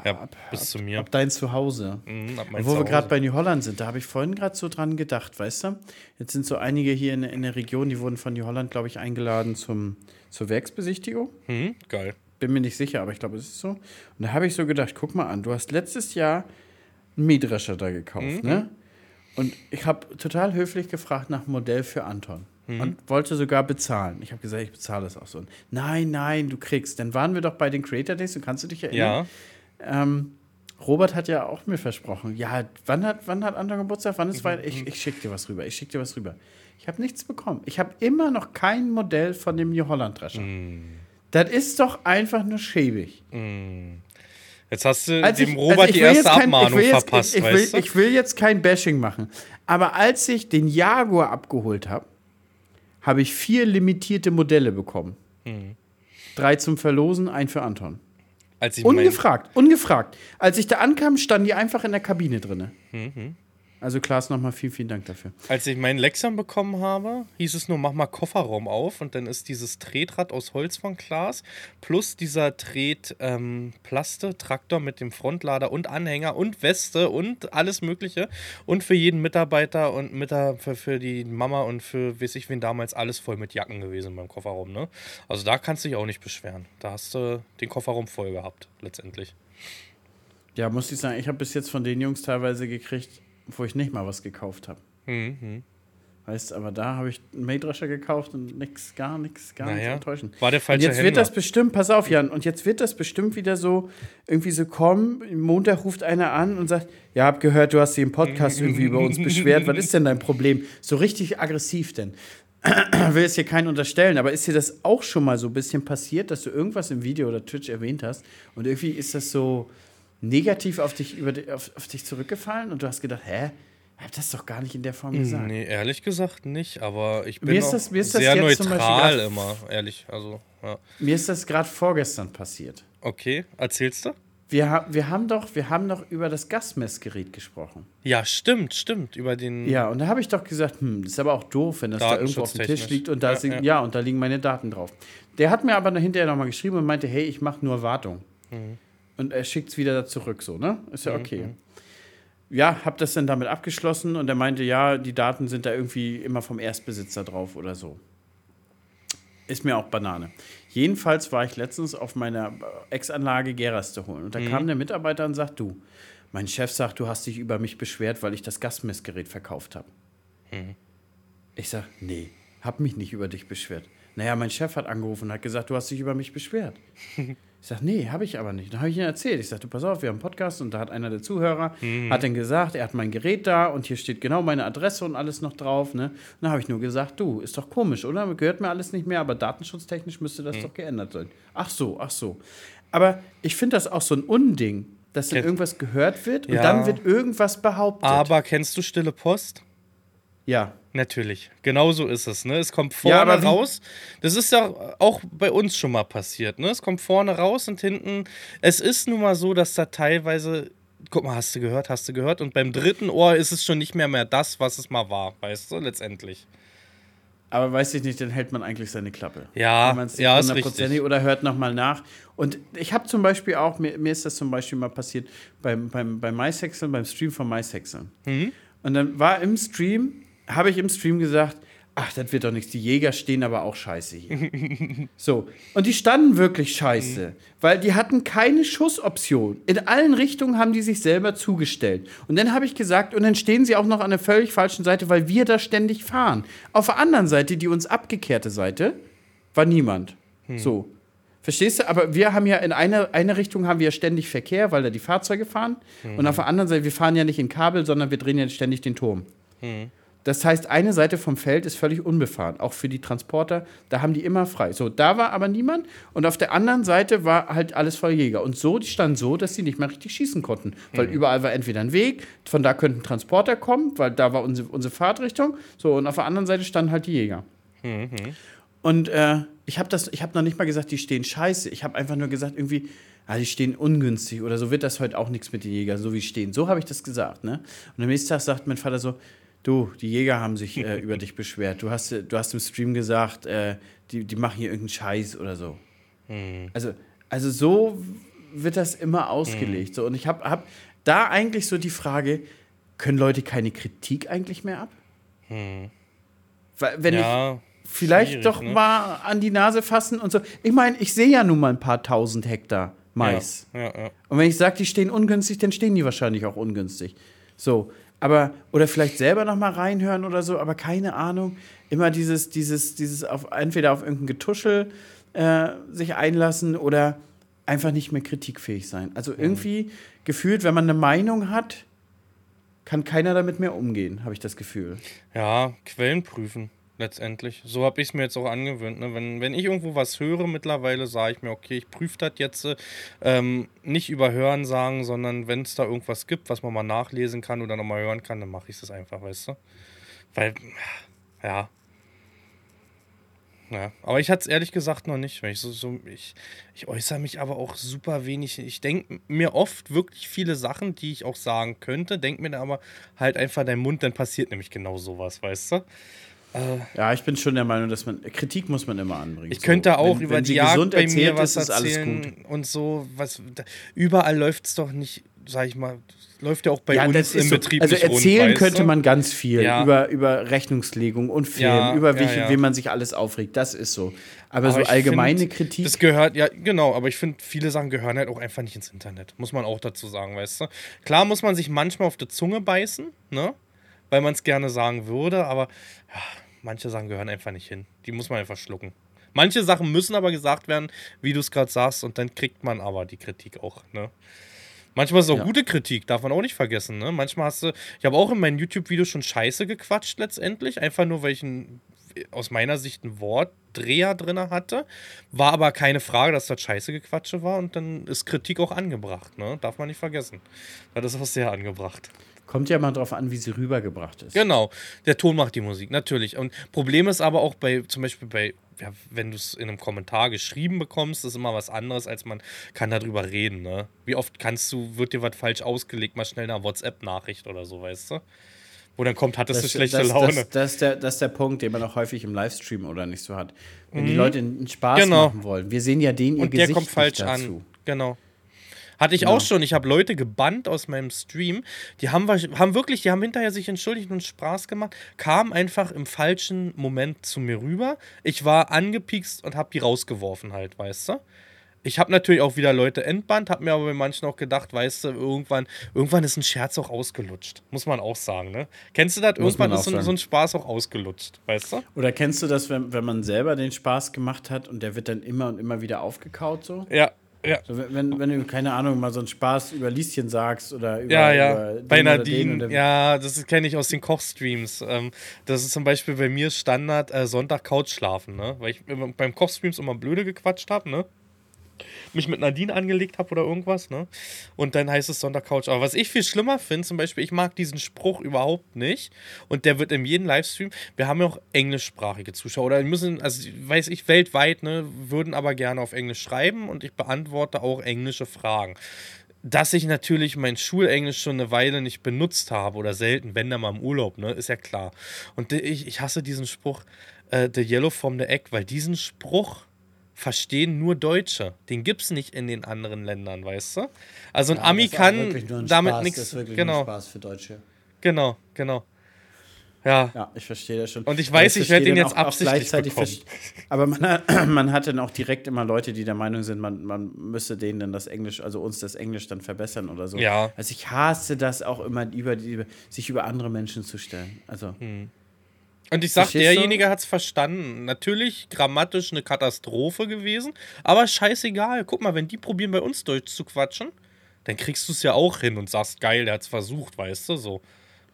ja, bis zu mir. ab dein Zuhause. Mhm, ab mein Und wo wir Zuhause. gerade bei New Holland sind, da habe ich vorhin gerade so dran gedacht, weißt du? Jetzt sind so einige hier in, in der Region, die wurden von New Holland, glaube ich, eingeladen zum, zur Werksbesichtigung. Mhm, geil. Bin mir nicht sicher, aber ich glaube, es ist so. Und da habe ich so gedacht, guck mal an, du hast letztes Jahr einen Mähdrescher da gekauft, ne? Und ich habe total höflich gefragt nach einem Modell für Anton. Und wollte sogar bezahlen. Ich habe gesagt, ich bezahle das auch so. Nein, nein, du kriegst. Dann waren wir doch bei den Creator Days, und kannst du dich erinnern? Ja. Ähm, Robert hat ja auch mir versprochen, ja, wann hat, wann hat Anton Geburtstag? Wann ist Weihnachten? Ich, ich schicke dir was rüber, ich schicke dir was rüber. Ich habe nichts bekommen. Ich habe immer noch kein Modell von dem New Holland Drescher. Das ist doch einfach nur schäbig. Jetzt hast du Als dem ich- Robert also die will erste jetzt kein- Abmahnung jetzt- verpasst, ich, ich, weißt will, du? ich will jetzt kein Bashing machen. Aber als ich den Jaguar abgeholt habe, habe ich vier limitierte Modelle bekommen. Mhm. Drei zum Verlosen, ein für Anton. Als ich Ungefragt, ungefragt. Als ich da ankam, standen die einfach in der Kabine drin. Mhm. Also Klaas, nochmal vielen, vielen Dank dafür. als ich meinen Lexan bekommen habe, hieß es nur, mach mal Kofferraum auf und dann ist dieses Tretrad aus Holz von Klaas plus dieser Tret ähm, mit dem Frontlader und Anhänger und Weste und alles mögliche und für jeden Mitarbeiter und Mitar für, für die Mama und für weiß ich wen damals alles voll mit Jacken gewesen beim Kofferraum, ne? Also da kannst du dich auch nicht beschweren. Da hast du den Kofferraum voll gehabt letztendlich. Ja, muss ich sagen, ich habe bis jetzt von den Jungs teilweise gekriegt, wo ich nicht mal was gekauft habe. Mhm. Weißt aber da habe ich einen Mähdrescher gekauft und nix, gar nichts, gar nichts Naja, enttäuschen. war der Und falsche jetzt wird Händler. das bestimmt, pass auf, Jan, und jetzt wird das bestimmt wieder so, irgendwie so kommen, Montag ruft einer an und sagt, ja, hab gehört, du hast dich im Podcast irgendwie über uns beschwert, was ist denn dein Problem? So richtig aggressiv denn. will jetzt hier keinen unterstellen, aber ist dir das auch schon mal so ein bisschen passiert, dass du irgendwas im Video oder Twitch erwähnt hast und irgendwie ist das so negativ auf dich, über, auf, auf dich zurückgefallen und du hast gedacht, hä, ich hab das doch gar nicht in der Form gesagt. Nee, ehrlich gesagt nicht, aber ich Mir bin ist auch das- mir ist das sehr jetzt zum Beispiel neutral grad- immer, ehrlich. Also, ja. Mir ist das gerade vorgestern passiert. Okay, erzählst du? Wir, wir, haben doch, wir haben doch über das Gasmessgerät gesprochen. Ja, stimmt, stimmt. Über den. Ja, und da habe ich doch gesagt, hm, das ist aber auch doof, wenn das da irgendwo auf dem Tisch liegt und da Ja, sind, ja, ja. und da liegen meine Daten drauf. Der hat mir aber hinterher nochmal geschrieben und meinte, hey, ich mache nur Wartung. Mhm. Und er schickt es wieder da zurück, so, ne? Ist ja okay. Ja, hab das dann damit abgeschlossen und er meinte, ja, die Daten sind da irgendwie immer vom Erstbesitzer drauf oder so. Ist mir auch Banane. Jedenfalls war ich letztens auf meiner Ex-Anlage Geras zu holen. Und da kam der Mitarbeiter und sagt, du, mein Chef sagt, du hast dich über mich beschwert, weil ich das Gasmessgerät verkauft habe. Ich sag, nee, hab mich nicht über dich beschwert. Naja, mein Chef hat angerufen und hat gesagt, du hast dich über mich beschwert. Ich sag, nee, habe ich aber nicht. Dann habe ich ihm erzählt. Ich sag, du pass auf, wir haben einen Podcast und da hat einer der Zuhörer, hat dann gesagt, er hat mein Gerät da und hier steht genau meine Adresse und alles noch drauf. Ne? Und dann habe ich nur gesagt, du, ist doch komisch, oder? Gehört mir alles nicht mehr, aber datenschutztechnisch müsste das doch geändert sein. Ach so, ach so. Aber ich finde das auch so ein Unding, dass dann irgendwas gehört wird und Ja. dann wird irgendwas behauptet. Aber kennst du Stille Post? ja. Natürlich. Genau so ist es. Ne? Es kommt Ja, vorne wie- raus. Das ist ja auch bei uns schon mal passiert. Ne? Es kommt vorne raus und hinten. Es ist nun mal so, dass da teilweise. Guck mal, hast du gehört, hast du gehört? Und beim dritten Ohr ist es schon nicht mehr mehr das, was es mal war, weißt du, letztendlich. Aber weiß ich nicht, dann hält man eigentlich seine Klappe. Ja, nicht ja, ist richtig. Oder hört nochmal nach. Und ich habe zum Beispiel auch, mir, mir ist das zum Beispiel mal passiert beim, beim, beim MySexeln, beim Stream von MySexeln. Mhm. Und dann war im Stream, habe ich im Stream gesagt, ach, das wird doch nichts, die Jäger stehen aber auch scheiße hier. so, und die standen wirklich scheiße, Mhm. weil die hatten keine Schussoption. In allen Richtungen haben die sich selber zugestellt. Und dann habe ich gesagt, und dann stehen sie auch noch an der völlig falschen Seite, weil wir da ständig fahren. Auf der anderen Seite, die uns abgekehrte Seite, war niemand. So. Verstehst du? Aber wir haben ja in einer eine Richtung haben wir ja ständig Verkehr, weil da die Fahrzeuge fahren. Und auf der anderen Seite, wir fahren ja nicht in Kabel, sondern wir drehen ja ständig den Turm. Das heißt, eine Seite vom Feld ist völlig unbefahren, auch für die Transporter. Da haben die immer frei. So, da war aber niemand. Und auf der anderen Seite war halt alles voll Jäger. Und so, die standen so, dass sie nicht mehr richtig schießen konnten. Weil überall war entweder ein Weg, von da könnten Transporter kommen, weil da war unsere, unsere Fahrtrichtung. So, und auf der anderen Seite standen halt die Jäger. Und äh, ich habe das, ich habe noch nicht mal gesagt, die stehen scheiße. Ich habe einfach nur gesagt, irgendwie, ah, die stehen ungünstig oder so wird das heute auch nichts mit den Jägern, so wie sie stehen. So habe ich das gesagt, ne? Und am nächsten Tag sagt mein Vater so, du, die Jäger haben sich äh, über dich beschwert. Du hast, du hast im Stream gesagt, äh, die, die machen hier irgendeinen Scheiß oder so. Hm. Also, also so wird das immer ausgelegt. So. Und ich habe hab da eigentlich so die Frage, können Leute keine Kritik eigentlich mehr ab? Weil, wenn ich Ja, vielleicht schwierig, doch ne? mal an die Nase fassen und so. Ich meine, ich sehe ja nun mal ein paar tausend Hektar Mais. Ja, ja. Und wenn ich sage, die stehen ungünstig, dann stehen die wahrscheinlich auch ungünstig. So, aber, oder vielleicht selber noch mal reinhören oder so, aber keine Ahnung. Immer dieses, dieses, dieses auf, entweder auf irgendein Getuschel äh, sich einlassen oder einfach nicht mehr kritikfähig sein. Also irgendwie gefühlt, wenn man eine Meinung hat, kann keiner damit mehr umgehen, habe ich das Gefühl. Ja, Quellen prüfen, letztendlich. So habe ich es mir jetzt auch angewöhnt. Ne? Wenn, wenn ich irgendwo was höre, mittlerweile sage ich mir, okay, ich prüfe das jetzt äh, ähm, nicht über Hören sagen, sondern wenn es da irgendwas gibt, was man mal nachlesen kann oder nochmal hören kann, dann mache ich es einfach, weißt du? Weil, ja. Ja, aber ich hatte es ehrlich gesagt noch nicht. Ich, so, so, ich, ich äußere mich aber auch super wenig. Ich denke mir oft wirklich viele Sachen, die ich auch sagen könnte, denke mir aber halt einfach dein Mund, dann passiert nämlich genau sowas, weißt du? Ja, ich bin schon der Meinung, dass man Kritik muss man immer anbringen. Ich könnte auch wenn, über wenn die sie Jagd gesund bei erzählt mir was ist, ist alles erzählen gut. und so. Was, überall läuft es doch nicht, sag ich mal, läuft ja auch bei Ja, uns im so. Betrieb Also rund, erzählen weißt könnte du? man ganz viel Ja. über, über Rechnungslegung und Film, Ja, über welche, ja. wen man sich alles aufregt. Das ist so. Aber, Aber so allgemeine find, Kritik. Das gehört, ja, genau, aber ich finde, viele Sachen gehören halt auch einfach nicht ins Internet. Muss man auch dazu sagen, weißt du? Klar muss man sich manchmal auf die Zunge beißen, ne? Weil man es gerne sagen würde, aber ja, manche Sachen gehören einfach nicht hin. Die muss man einfach schlucken. Manche Sachen müssen aber gesagt werden, wie du es gerade sagst, und dann kriegt man aber die Kritik auch, ne? Manchmal ist es auch Ja. gute Kritik, darf man auch nicht vergessen. Ne? Manchmal hast du, ich habe auch in meinen YouTube-Videos schon Scheiße gequatscht letztendlich, einfach nur, weil ich ein, aus meiner Sicht ein Wortdreher drin hatte. War aber keine Frage, dass das Scheiße gequatsche war und dann ist Kritik auch angebracht, ne? Darf man nicht vergessen. Das ist auch sehr angebracht. Kommt ja mal drauf an, wie sie rübergebracht ist. Genau, der Ton macht die Musik, natürlich. Und Problem ist aber auch bei, zum Beispiel bei, ja, wenn du es in einem Kommentar geschrieben bekommst, ist immer was anderes, als man kann darüber reden, ne? Wie oft kannst du, wird dir was falsch ausgelegt, mal schnell eine WhatsApp-Nachricht oder so, weißt du? Wo dann kommt, hattest du schlechte das, Laune. Das, das, ist der, das ist der Punkt, den man auch häufig im Livestream oder nicht so hat. Wenn die Leute einen Spaß Genau. machen wollen. Wir sehen ja den ihr und der Gesicht kommt falsch dazu. an. Genau. Hatte ich Genau. auch schon. Ich habe Leute gebannt aus meinem Stream. Die haben, haben wirklich, die haben hinterher sich entschuldigt und Spaß gemacht, kamen einfach im falschen Moment zu mir rüber. Ich war angepiekst und habe die rausgeworfen halt, weißt du? Ich habe natürlich auch wieder Leute entbannt, habe mir aber bei manchen auch gedacht, weißt du, irgendwann, irgendwann ist ein Scherz auch ausgelutscht. Muss man auch sagen, ne? Kennst du das? Muss Irgendwann ist so, so ein Spaß auch ausgelutscht, weißt du? Oder kennst du das, wenn, wenn man selber den Spaß gemacht hat und der wird dann immer und immer wieder aufgekaut so? Ja, ja. So, wenn, wenn, du, keine Ahnung, mal so einen Spaß über Lieschen sagst oder über, Ja, ja. über Bei Nadine, ja, das kenne ich aus den Kochstreams. Ähm, das ist zum Beispiel bei mir Standard äh, Sonntag Couch schlafen, ne? Weil ich beim Kochstreams immer blöde gequatscht habe, ne? Mich mit Nadine angelegt habe oder irgendwas, ne? Und dann heißt es Sonntag Couch. Aber was ich viel schlimmer finde, zum Beispiel, ich mag diesen Spruch überhaupt nicht. Und der wird in jedem Livestream, wir haben ja auch englischsprachige Zuschauer oder müssen, also weiß ich, weltweit, ne, würden aber gerne auf Englisch schreiben und ich beantworte auch englische Fragen dass ich natürlich mein Schulenglisch schon eine Weile nicht benutzt habe oder selten, wenn dann mal im Urlaub, ne, ist ja klar. Und ich, ich hasse diesen Spruch, äh, the yellow from the egg, weil diesen Spruch verstehen nur Deutsche. Den gibt's nicht in den anderen Ländern, weißt du? Also ein Ja, Ami das ist auch kann nur damit nichts. Das ist wirklich nur Genau, ein Spaß für Deutsche. genau, genau. Ja, Ja, ich verstehe das schon. Und ich weiß, ich werde verstehe den dann jetzt auch- auch absichtlich gleichzeitig bekommen. Aber man hat, man hat dann auch direkt immer Leute, die der Meinung sind, man, man müsste denen dann das Englisch, also uns das Englisch dann verbessern oder so. Ja. Also ich hasse das auch immer, über die, sich über andere Menschen zu stellen. Also Hm. Und ich sag, Verstehst derjenige hat's verstanden. Natürlich grammatisch eine Katastrophe gewesen, aber scheißegal. Guck mal, wenn die probieren bei uns Deutsch zu quatschen, dann kriegst du es ja auch hin und sagst, geil, der hat's versucht, weißt du, so.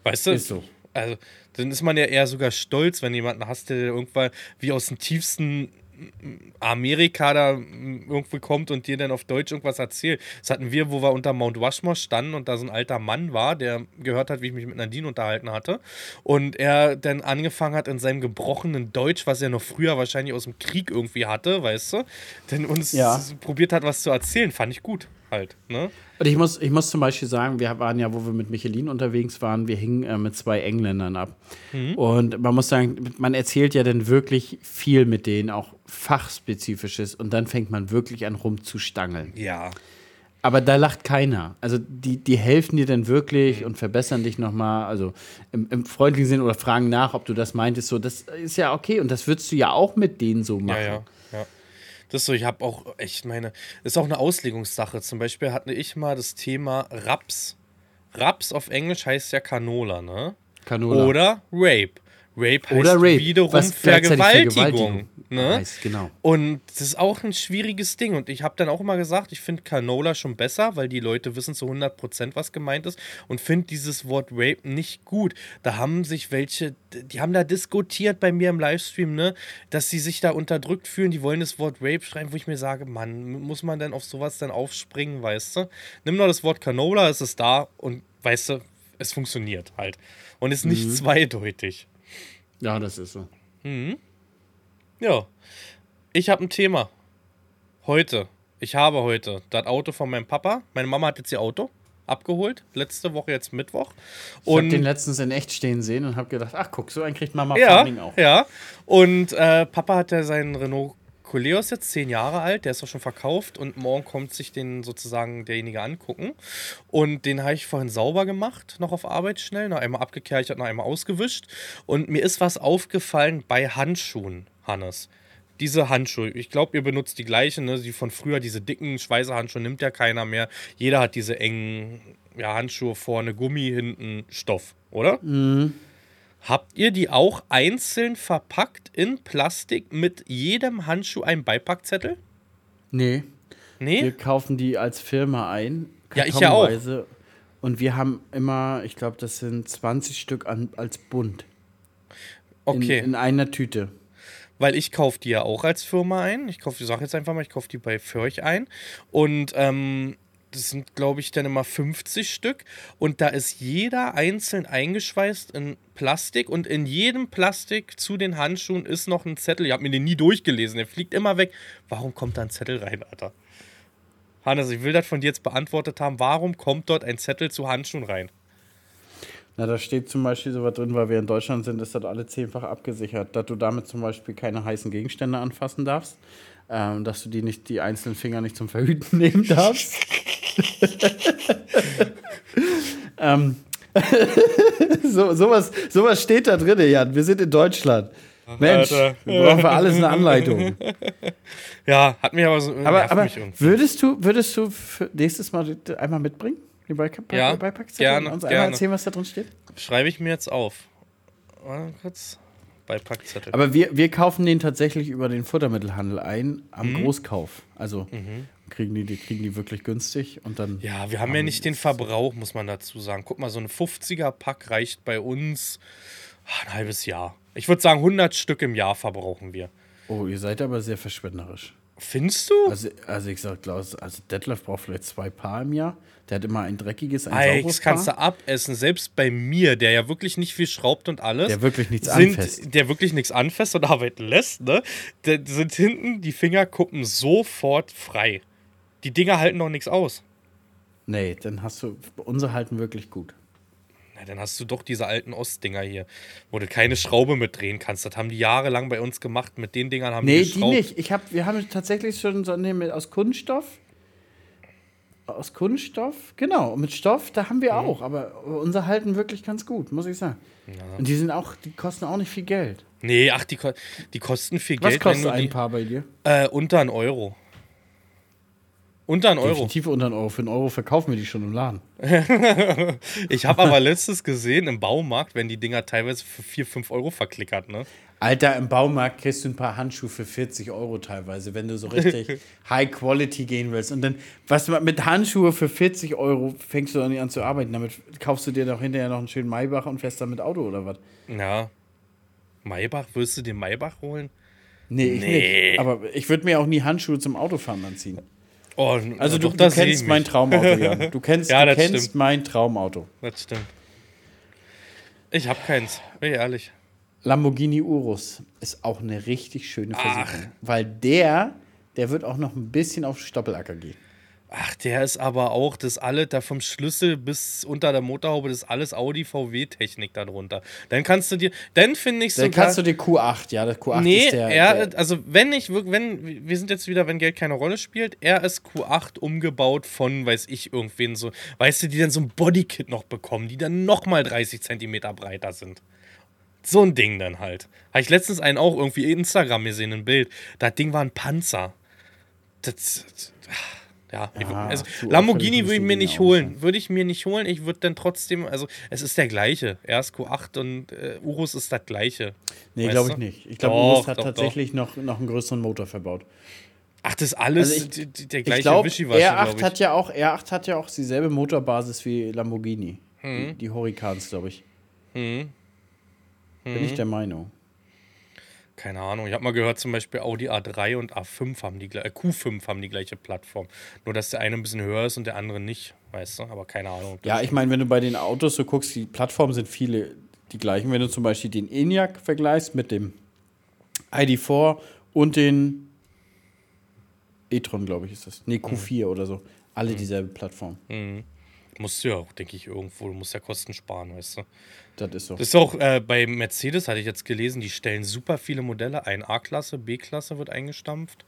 Weißt du? Ist so. Also, dann ist man ja eher sogar stolz, wenn jemanden hast, der irgendwann wie aus dem tiefsten Amerika da irgendwie kommt und dir dann auf Deutsch irgendwas erzählt. Das hatten wir, wo wir unter Mount Rushmore standen und da so ein alter Mann war, der gehört hat, wie ich mich mit Nadine unterhalten hatte. Und er dann angefangen hat in seinem gebrochenen Deutsch, was er noch früher wahrscheinlich aus dem Krieg irgendwie hatte, weißt du, denn uns Ja. probiert hat, was zu erzählen. Fand ich gut halt. Ne? Und ich muss, ich muss zum Beispiel sagen, wir waren ja, wo wir mit Michelin unterwegs waren, wir hingen äh, mit zwei Engländern ab. Und man muss sagen, man erzählt ja dann wirklich viel mit denen, auch fachspezifisches. Und dann fängt man wirklich an rumzustangeln. Ja. Aber da lacht keiner. Also die, die helfen dir dann wirklich und verbessern dich nochmal, also im, im freundlichen Sinn oder fragen nach, ob du das meintest. So, das ist ja okay und das würdest du ja auch mit denen so machen. Ja, ja. Das ist so, ich habe auch echt meine, ist auch eine Auslegungssache. Zum Beispiel hatte ich mal das Thema Raps. Raps auf Englisch heißt ja Canola, ne? Canola. Oder Rape. Rape heißt Oder Rape, wiederum was Vergewaltigung. Ne? Heißt, genau. Und das ist auch ein schwieriges Ding. Und ich habe dann auch immer gesagt, ich finde Canola schon besser, weil die Leute wissen zu 100%, was gemeint ist. Und finde dieses Wort Rape nicht gut. Da haben sich welche, die haben da diskutiert bei mir im Livestream, ne, dass sie sich da unterdrückt fühlen. Die wollen das Wort Rape schreiben, wo ich mir sage, Mann, muss man denn auf sowas dann aufspringen, weißt du? Nimm doch das Wort Canola, es ist da und weißt du, es funktioniert halt. Und ist nicht zweideutig. Ja, das ist so. Ja, ich habe ein Thema. Heute. Ich habe heute das Auto von meinem Papa. Meine Mama hat jetzt ihr Auto abgeholt. Letzte Woche jetzt Mittwoch. Ich habe Und den letztens in echt stehen sehen und habe gedacht, ach guck, so einen kriegt Mama ja, Farming auch. ja. Und äh, Papa hat ja seinen Renault Coleos jetzt zehn Jahre alt, der ist auch schon verkauft und morgen kommt sich den sozusagen derjenige angucken. Und den habe ich vorhin sauber gemacht, noch auf Arbeit schnell, noch einmal abgekerchert, noch einmal ausgewischt. Und mir ist was aufgefallen bei Handschuhen, Hannes. Diese Handschuhe, ich glaube, ihr benutzt die gleichen, ne? die von früher, diese dicken Schweißerhandschuhe nimmt ja keiner mehr. Jeder hat diese engen ja, Handschuhe vorne, Gummi, hinten Stoff, oder? Habt ihr die auch einzeln verpackt in Plastik mit jedem Handschuh einem Beipackzettel? Nee, Nee? wir kaufen die als Firma ein. Ja, ich ja auch. Und wir haben immer, ich glaube, das sind 20 Stück an, als Bund. Okay, In, in einer Tüte. weil ich kaufe die ja auch als Firma ein. Ich kaufe, ich sage jetzt einfach mal, ich kaufe die bei Förch ein. Und ähm, das sind, glaube ich, dann immer 50 Stück. Und da ist jeder einzeln eingeschweißt in Plastik. Und in jedem Plastik zu den Handschuhen ist noch ein Zettel. Ich habe mir den nie durchgelesen. Der fliegt immer weg. Warum kommt da ein Zettel rein, Alter? Hannes, ich will das von dir jetzt beantwortet haben. Warum kommt dort ein Zettel zu Handschuhen rein? Na, da steht zum Beispiel so was drin, weil wir in Deutschland sind, ist das alle zehnfach abgesichert, dass du damit zum Beispiel keine heißen Gegenstände anfassen darfst, ähm, dass du die nicht, die einzelnen Finger nicht zum Verhüten nehmen darfst. ähm, so, sowas, sowas steht da drin, Jan. Wir sind in Deutschland. Mensch, Alter. wir brauchen für alles eine Anleitung. Ja, hat mich aber so. Aber, nervt aber würdest du, würdest du für nächstes Mal einmal mitbringen? Die Beipack Ja, Beipackzettel? gerne, und uns einmal gerne. erzählen, was da drin steht? Schreibe ich mir jetzt auf. Warte kurz. Beipackzettel. Aber wir, wir kaufen den tatsächlich über den Futtermittelhandel ein, am Mhm. Großkauf. Also kriegen die, die kriegen die wirklich günstig und dann. Ja, wir haben ja nicht den Verbrauch, muss man dazu sagen. Guck mal, so ein 50er-Pack reicht bei uns ah, ein halbes Jahr. Ich würde sagen, 100 Stück im Jahr verbrauchen wir. Oh, ihr seid aber sehr verschwenderisch. Findest du? Also, also ich sag, Klaus, also Detlef braucht vielleicht zwei Paar im Jahr. Der hat immer ein dreckiges, ein sauberes das kannst du abessen. Selbst bei mir, der ja wirklich nicht viel schraubt und alles. Der wirklich nichts sind, anfasst. Der wirklich nichts anfasst und arbeiten lässt, ne? Da sind hinten die Fingerkuppen sofort frei. Die Dinger halten doch nichts aus. Nee, dann hast du. Unsere halten wirklich gut. Na, dann hast du doch diese alten Ostdinger hier, wo du keine Schraube mitdrehen kannst. Das haben die jahrelang bei uns gemacht. Mit den Dingern haben Nee, die die geschraubt. nicht. Ich hab, wir haben tatsächlich schon so nee, mit, aus Kunststoff. Aus Kunststoff, genau. Und mit Stoff, da haben wir Mhm. auch. Aber unsere halten wirklich ganz gut, muss ich sagen. Und die sind auch, die kosten auch nicht viel Geld. Nee, ach, die, die kosten viel Was Geld. kostet wenn du ein die, Paar bei dir? Äh, unter ein Euro. Unter ein Euro. Definitiv unter einen Euro. Für einen Euro verkaufen wir die schon im Laden. Ich habe aber letztes gesehen im Baumarkt, wenn die Dinger teilweise für 4, 5 Euro verklickert, ne? Alter, im Baumarkt kriegst du ein paar Handschuhe für 40 Euro teilweise, wenn du so richtig High Quality gehen willst. Und dann, was mit Handschuhe für 40 Euro fängst du doch nicht an zu arbeiten. Damit kaufst du dir doch hinterher noch einen schönen Maybach und fährst dann mit Auto oder was? Ja. Maybach, willst du den Maybach holen? Nee, ich Nee. nicht. Aber ich würde mir auch nie Handschuhe zum Autofahren anziehen. Oh, Also du, du kennst mein. Traumauto, Jan. Du kennst, Ja, du kennst stimmt. mein Traumauto. Das stimmt. Ich hab keins, bin ich ehrlich. Lamborghini Urus ist auch eine richtig schöne Ach. Versicherung. Weil der, der wird auch noch ein bisschen auf Stoppelacker gehen. Ach, der ist aber auch, das alles, da vom Schlüssel bis unter der Motorhaube, das ist alles Audi VW-Technik darunter. Dann kannst du dir, dann finde ich Dann sogar. kannst du dir Q8, ja, das Q8 nee, ist der, er, der also wenn ich wirklich, wenn, wir sind jetzt wieder, wenn Geld keine Rolle spielt, er ist Q8 umgebaut von, weiß ich, irgendwen so, weißt du, die dann so ein Bodykit noch bekommen, die dann nochmal 30 Zentimeter breiter sind. So ein Ding dann halt. Habe ich letztens einen auch irgendwie in Instagram gesehen, ein Bild. Das Ding war ein Panzer. Das, das ja, ich, Ja, also Lamborghini würde ich mir nicht holen. Würde ich mir nicht holen. Ich würde dann trotzdem, also es ist der gleiche. Er ist Q8 und äh, Urus ist das gleiche. Nee, glaube ich nicht. Ich glaube, Doch, Urus hat doch, tatsächlich Noch, noch einen größeren Motor verbaut. Ach, das ist alles Also ich- der Ich gleiche glaube, Wischiwaschi, R8 glaub ich. hat ja auch R8 hat ja auch dieselbe Motorbasis wie Lamborghini. Mhm. Die, die Hurricans, glaube ich. Bin ich der Meinung. Keine Ahnung. Ich habe mal gehört, zum Beispiel Audi A3 und A5 haben die äh, Q5 haben die gleiche Plattform. Nur dass der eine ein bisschen höher ist und der andere nicht, weißt du? Aber keine Ahnung. Ja, ich meine, wenn du bei den Autos so guckst, die Plattformen sind viele die gleichen. Wenn du zum Beispiel den ENIAC vergleichst mit dem ID4 und den e-tron, glaube ich, ist das. Nee, Q4 oder so. Alle dieselbe Plattform. musst du ja auch, denke ich, irgendwo. Du musst ja Kosten sparen, weißt du? Das ist so. Das ist auch äh, bei Mercedes, hatte ich jetzt gelesen, die stellen super viele Modelle ein. A-Klasse, B-Klasse wird eingestampft.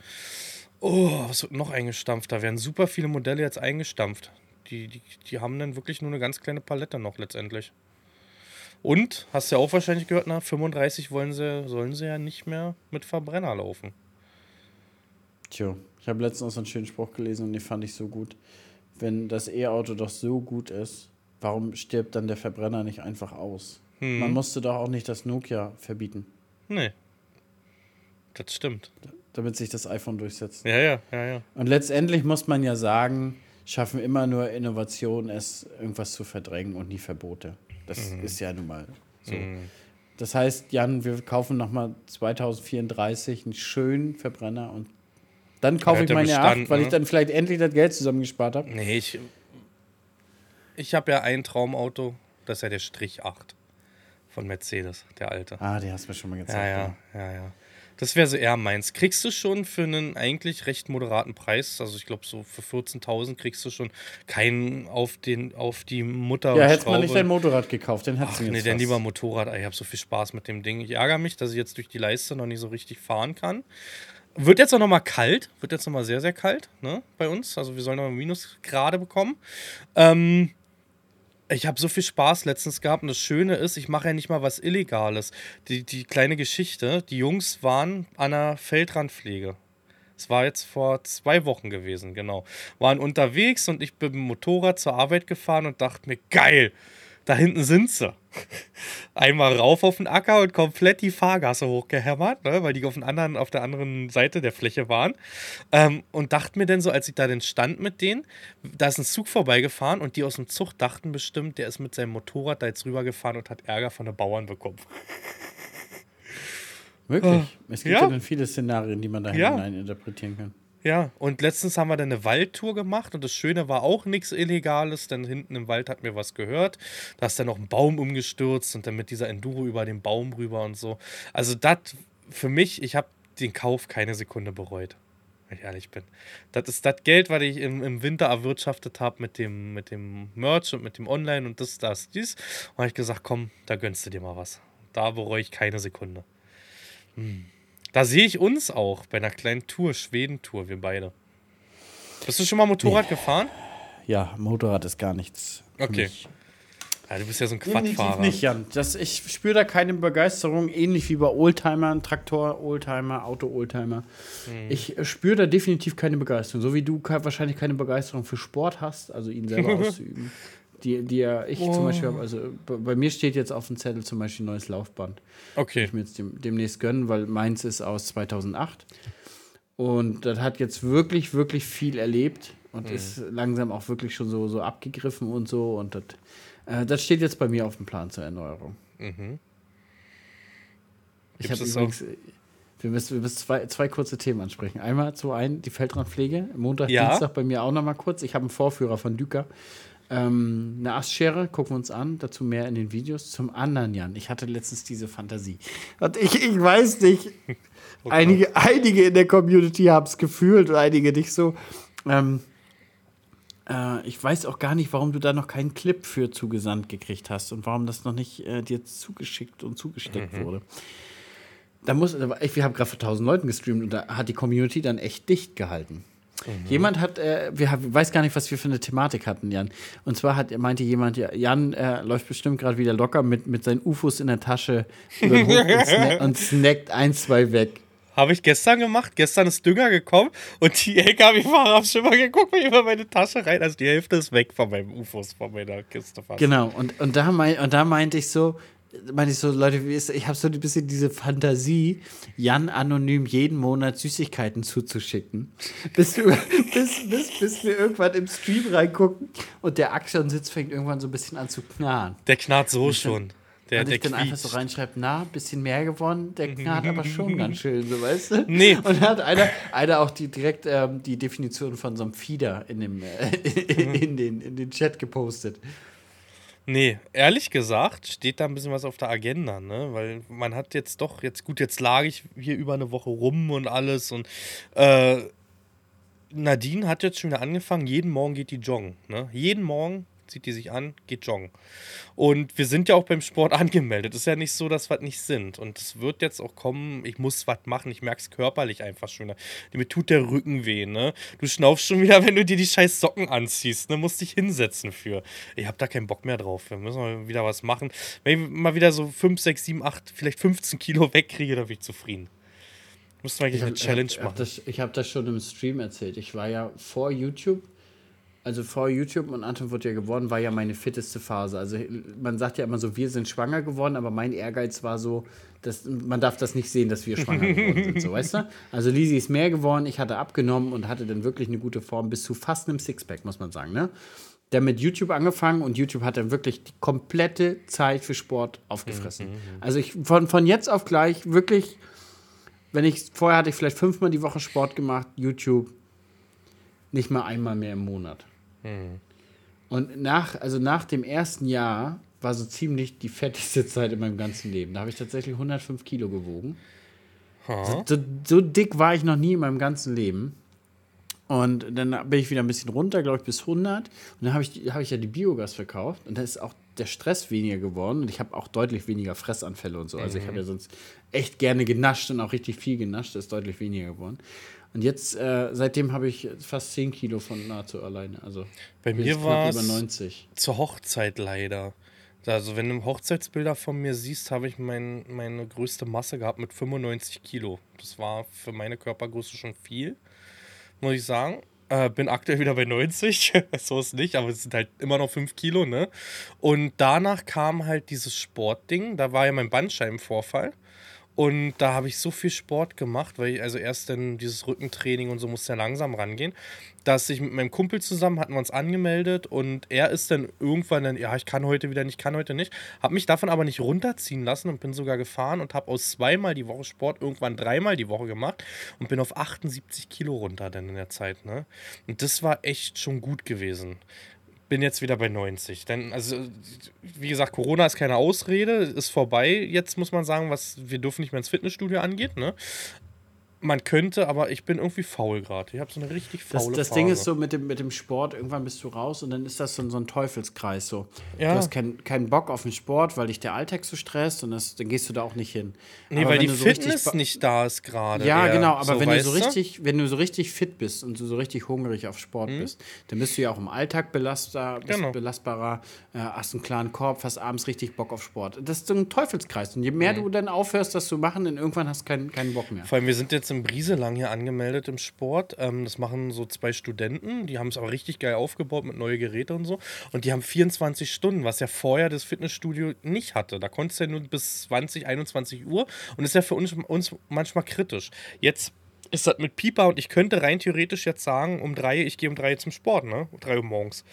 Oh, was wird noch eingestampft? Da werden super viele Modelle jetzt eingestampft. Die, die, die haben dann wirklich nur eine ganz kleine Palette noch letztendlich. Und, hast du ja auch wahrscheinlich gehört, nach 35 wollen sie, sollen sie ja nicht mehr mit Verbrenner laufen. Tja, ich habe letztens einen schönen Spruch gelesen und den fand ich so gut. Wenn das E-Auto doch so gut ist, warum stirbt dann der Verbrenner nicht einfach aus? Hm. Man musste doch auch nicht das Nokia verbieten, Nee. Das stimmt. damit sich das iPhone durchsetzt. Ja, ja, ja, ja. Und letztendlich muss man ja sagen, schaffen immer nur Innovationen es, irgendwas zu verdrängen und nie Verbote. Das Mhm. ist ja nun mal so. Das heißt, Jan, wir kaufen nochmal 2034 einen schönen Verbrenner und dann kaufe ich meine Bestand, 8, weil ne? ich dann vielleicht endlich das Geld zusammengespart habe. Nee, ich. Ich habe ja ein Traumauto, das ist ja der Strich 8 von Mercedes, der alte. Ah, die hast du mir schon mal gezeigt. Ja, ja, ja, ja. Das wäre so eher meins. Kriegst du schon für einen eigentlich recht moderaten Preis, also ich glaube so für 14.000 kriegst du schon keinen auf, den, auf die Mutter. Ja, hättest man nicht dein Motorrad gekauft, dann hättest du jetzt nee, was. lieber Motorrad. Ich habe so viel Spaß mit dem Ding. Ich ärgere mich, dass ich jetzt durch die Leiste noch nicht so richtig fahren kann. Wird jetzt auch noch mal kalt. Wird jetzt noch mal sehr, sehr kalt ne, bei uns. Also wir sollen noch Minusgrade bekommen. Ähm, ich habe so viel Spaß letztens gehabt und das Schöne ist, ich mache ja nicht mal was Illegales. Die, die kleine Geschichte, die Jungs waren an einer Feldrandpflege. Es war jetzt vor zwei Wochen gewesen, genau. Waren unterwegs und ich bin mit dem Motorrad zur Arbeit gefahren und dachte mir, geil, da hinten sind sie. Einmal rauf auf den Acker und komplett die Fahrgasse hochgehämmert, ne, weil die auf, den anderen, auf der anderen Seite der Fläche waren. Ähm, und dachte mir dann so, als ich da denn stand mit denen, da ist ein Zug vorbeigefahren und die aus dem Zug dachten bestimmt, der ist mit seinem Motorrad da jetzt rübergefahren und hat Ärger von den Bauern bekommen. Wirklich. Es gibt Ja. ja, dann viele Szenarien, die man da Ja. hinein interpretieren kann. Ja, und letztens haben wir dann eine Waldtour gemacht und das Schöne war auch nichts Illegales, denn hinten im Wald hat mir was gehört. Da ist dann noch ein Baum umgestürzt und dann mit dieser Enduro über den Baum rüber und so. Also das für mich, ich habe den Kauf keine Sekunde bereut, wenn ich ehrlich bin. Das ist das Geld, was ich im, im Winter erwirtschaftet habe mit dem, mit dem Merch und mit dem Online und das, das, dies. Und habe ich gesagt, komm, da gönnst du dir mal was. Da bereue ich keine Sekunde. Da sehe ich uns auch bei einer kleinen Tour, Schweden-Tour, wir beide. Bist du schon mal Motorrad gefahren? Ja, Motorrad ist gar nichts. für Okay. mich. Ja, du bist ja so ein Definitiv Quadfahrer. nicht, Jan. Das, ich spüre da keine Begeisterung, ähnlich wie bei Oldtimern, Traktor, Oldtimer, Auto-Oldtimer. Ich äh, spüre da definitiv keine Begeisterung. So wie du wahrscheinlich keine Begeisterung für Sport hast, also ihn selber auszuüben. Die, die ja ich zum Beispiel habe, also bei, mir steht jetzt auf dem Zettel zum Beispiel ein neues Laufband. Okay. ich mir jetzt dem, demnächst gönnen, weil meins ist aus 2008. Und das hat jetzt wirklich, wirklich viel erlebt und ist langsam auch wirklich schon so, so abgegriffen und so. Und das, äh, das steht jetzt bei mir auf dem Plan zur Erneuerung. Ich Gibt's habe übrigens, Wir müssen, wir müssen zwei, zwei kurze Themen ansprechen. Einmal zu ein, die Feldrandpflege. Montag, Ja. Dienstag bei mir auch noch mal kurz. Ich habe einen Vorführer von Düker. Ähm, eine Astschere, gucken wir uns an. Dazu mehr in den Videos. Zum anderen, Jan, ich hatte letztens diese Fantasie. Ich, ich weiß nicht, einige, einige in der Community haben es gefühlt und einige nicht so. Ähm, äh, ich weiß auch gar nicht, warum du da noch keinen Clip für zugesandt gekriegt hast und warum das noch nicht äh, dir zugeschickt und zugesteckt wurde. Da muss, wir haben gerade vor 1000 Leuten gestreamt und da hat die Community dann echt dicht gehalten. Jemand hat, äh, wir haben, weiß gar nicht, was wir für eine Thematik hatten, Jan. Und zwar hat, meinte jemand, ja, Jan äh, läuft bestimmt gerade wieder locker mit, mit seinen UFOs in der Tasche und, snack, und snackt ein, zwei weg. Habe ich gestern gemacht. Gestern ist Dünger gekommen und die LKW-Fahrer haben schon mal geguckt, mir über meine Tasche rein. Also die Hälfte ist weg von meinem UFOs, von meiner Kiste fast. Genau, und, und, da, mein, und da meinte ich so, meinte ich so, Leute, wie ist, ich habe so ein bisschen diese Fantasie, Jan anonym jeden Monat Süßigkeiten zuzuschicken. Bis, du, bis, bis, bis wir irgendwann im Stream reingucken und der Action-Sitz fängt irgendwann so ein bisschen an zu knarren. Der knarrt so schon. Der, und der ich dann einfach so quietscht. reinschreibe, na, bisschen mehr geworden, der knarrt aber schon ganz schön, so weißt du? Nee. Und da hat einer, einer auch die, direkt ähm, die Definition von so einem Fieder in, dem, äh, in, den, in den Chat gepostet. Nee, ehrlich gesagt steht da ein bisschen was auf der Agenda, ne? Weil man hat jetzt doch, jetzt gut, jetzt lag ich hier über eine Woche rum und alles und äh, Nadine hat jetzt schon wieder angefangen, jeden Morgen geht die joggen, ne? Jeden Morgen zieht die sich an, geht joggen. Und wir sind ja auch beim Sport angemeldet. Ist ja nicht so, dass wir es nicht sind. Und es wird jetzt auch kommen, ich muss was machen. Ich merke es körperlich einfach schon. Mir tut der Rücken weh, ne? Du schnaufst schon wieder, wenn du dir die scheiß Socken anziehst, ne? Musst dich hinsetzen für. Ich habe da keinen Bock mehr drauf. Wir müssen mal wieder was machen. Wenn ich mal wieder so 5, 6, 7, 8, vielleicht 15 Kilo wegkriege, dann bin ich zufrieden. Musst du eigentlich eine Challenge hab, machen. das, ich habe das schon im Stream erzählt. Ich war ja vor YouTube, also vor YouTube und Anton wird ja geworden, war ja meine fitteste Phase. Also man sagt ja immer so, wir sind schwanger geworden, aber mein Ehrgeiz war so, dass, man darf das nicht sehen, dass wir schwanger geworden sind, so weißt du? Also Lisi ist mehr geworden, ich hatte abgenommen und hatte dann wirklich eine gute Form bis zu fast einem Sixpack, muss man sagen, ne? Der mit YouTube angefangen und YouTube hat dann wirklich die komplette Zeit für Sport aufgefressen. Also ich von, von jetzt auf gleich wirklich wenn ich vorher hatte ich vielleicht fünfmal die Woche Sport gemacht, YouTube nicht mal einmal mehr im Monat. Und nach, also nach dem ersten Jahr war so ziemlich die fettigste Zeit in meinem ganzen Leben. Da habe ich tatsächlich 105 Kilo gewogen. Ha. So, so dick war ich noch nie in meinem ganzen Leben. Und dann bin ich wieder ein bisschen runter, glaube ich, bis 100. Und dann habe ich, hab ich ja die Biogas verkauft. Und da ist auch der Stress weniger geworden. Und ich habe auch deutlich weniger Fressanfälle und so. Also ich habe ja sonst echt gerne genascht und auch richtig viel genascht. Das ist deutlich weniger geworden. Und jetzt, äh, seitdem habe ich fast 10 Kilo von nahezu alleine. Also Bei mir war es 90. zur Hochzeit leider. Also wenn du Hochzeitsbilder von mir siehst, habe ich mein, meine größte Masse gehabt mit 95 Kilo. Das war für meine Körpergröße schon viel, muss ich sagen. Äh, bin aktuell wieder bei 90, so ist nicht, aber es sind halt immer noch 5 Kilo, ne? Und danach kam halt dieses Sportding, da war ja mein Bandscheibenvorfall. Und da habe ich so viel Sport gemacht, weil ich also erst dann dieses Rückentraining und so musste ja langsam rangehen, dass ich mit meinem Kumpel zusammen hatten wir uns angemeldet und er ist dann irgendwann dann, ja, ich kann heute wieder nicht, kann heute nicht, habe mich davon aber nicht runterziehen lassen und bin sogar gefahren und habe aus zweimal die Woche Sport irgendwann dreimal die Woche gemacht und bin auf 78 Kilo runter dann in der Zeit, ne? Und das war echt schon gut gewesen bin jetzt wieder bei 90. Denn, also, wie gesagt, Corona ist keine Ausrede, ist vorbei. Jetzt muss man sagen, was wir dürfen nicht mehr ins Fitnessstudio angeht, ne? Man könnte, aber ich bin irgendwie faul gerade. Ich habe so eine richtig Das, faule das Phase. Ding ist so mit dem, mit dem Sport, irgendwann bist du raus und dann ist das so, so ein Teufelskreis. So. Ja. Du hast keinen keinen Bock auf den Sport, weil dich der Alltag so stresst und das, dann gehst du da auch nicht hin. Nee, Aber weil die so Fitness nicht da ist gerade. Ja, eher. genau, aber wenn du so richtig, wenn du so richtig fit bist und du so richtig hungrig auf Sport bist, dann bist du ja auch im Alltag belastbar, Mhm. Genau. belastbarer, äh, hast einen klaren Korb, hast abends richtig Bock auf Sport. Das ist so ein Teufelskreis. Und je mehr Mhm. du dann aufhörst, das zu machen, dann irgendwann hast du keinen, keinen Bock mehr. Vor allem, wir sind jetzt in Brieselang hier angemeldet im Sport. Ähm, das machen so zwei Studenten. Die haben es aber richtig geil aufgebaut mit neue Geräte und so. Und die haben 24 Stunden, was ja vorher das Fitnessstudio nicht hatte. Da konntest du ja nur bis 20, 21 Uhr. Und ist ja für uns, uns manchmal kritisch. Jetzt ist das mit Pieper und ich könnte rein theoretisch jetzt sagen, um drei, ich gehe um drei zum Sport, ne? Um drei Uhr morgens.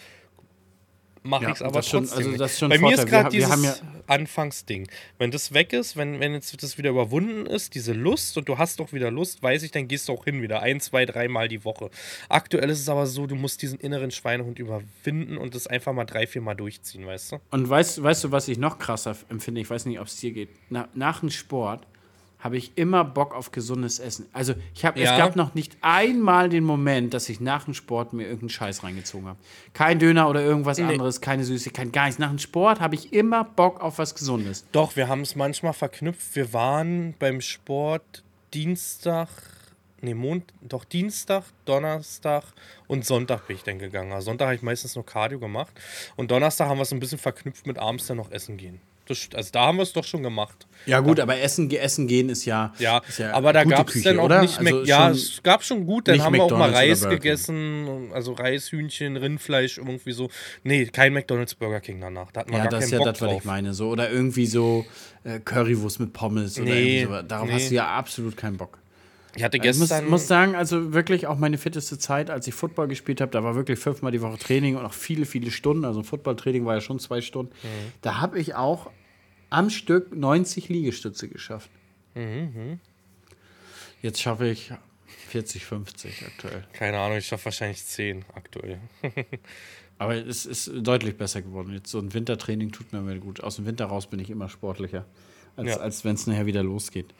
Mache Ja, ich es aber das schon- trotzdem. also das ist schon Bei mir ist gerade dieses Anfangsding. Wenn das weg ist, wenn, wenn jetzt das wieder überwunden ist, diese Lust und du hast doch wieder Lust, weiß ich, dann gehst du auch hin wieder. Ein, zwei, dreimal die Woche. Aktuell ist es aber so, du musst diesen inneren Schweinehund überwinden und das einfach mal drei, vier Mal durchziehen, weißt du? Und weißt, weißt du, was ich noch krasser empfinde? Ich weiß nicht, ob es dir geht. Na, nach dem Sport habe ich immer Bock auf gesundes Essen. Also ich habe, Ja. es gab noch nicht einmal den Moment, dass ich nach dem Sport mir irgendeinen Scheiß reingezogen habe. Kein Döner oder irgendwas anderes, keine Süßigkeit, gar nichts. Nach dem Sport habe ich immer Bock auf was Gesundes. Doch, wir haben es manchmal verknüpft. Wir waren beim Sport Dienstag, nee, Mond, doch Dienstag, Donnerstag und Sonntag bin ich dann gegangen. Also Sonntag habe ich meistens nur Cardio gemacht und Donnerstag haben wir es ein bisschen verknüpft mit abends dann noch essen gehen. Das, also da haben wir es doch schon gemacht. Ja gut, aber Essen, essen gehen ist ja, Ja, ist ja aber da gab es dann auch oder? nicht Also ja, es gab schon gut. Dann haben wir auch mal McDonald's oder Reis gegessen, also Reis, Hühnchen, Rindfleisch, irgendwie so. Nee, kein McDonalds Burger King danach. Da Ja, das ist ja Bock das, was drauf. ich meine. So, oder irgendwie so äh, Currywurst mit Pommes oder Nee, irgendwie so. Darauf nee. hast du ja absolut keinen Bock. Ich hatte Ich muss, gestern. muss sagen, also wirklich auch meine fitteste Zeit, als ich Football gespielt habe, da war wirklich fünfmal die Woche Training und auch viele, viele Stunden. Also Footballtraining war ja schon zwei Stunden. Mhm. Da habe ich auch am Stück 90 Liegestütze geschafft. Mhm, Jetzt schaffe ich 40, 50 aktuell. keine Ahnung, ich schaffe wahrscheinlich 10 aktuell. Aber es ist deutlich besser geworden. Jetzt so ein Wintertraining tut mir immer gut. Aus dem Winter raus bin ich immer sportlicher, als, Ja. als wenn es nachher wieder losgeht.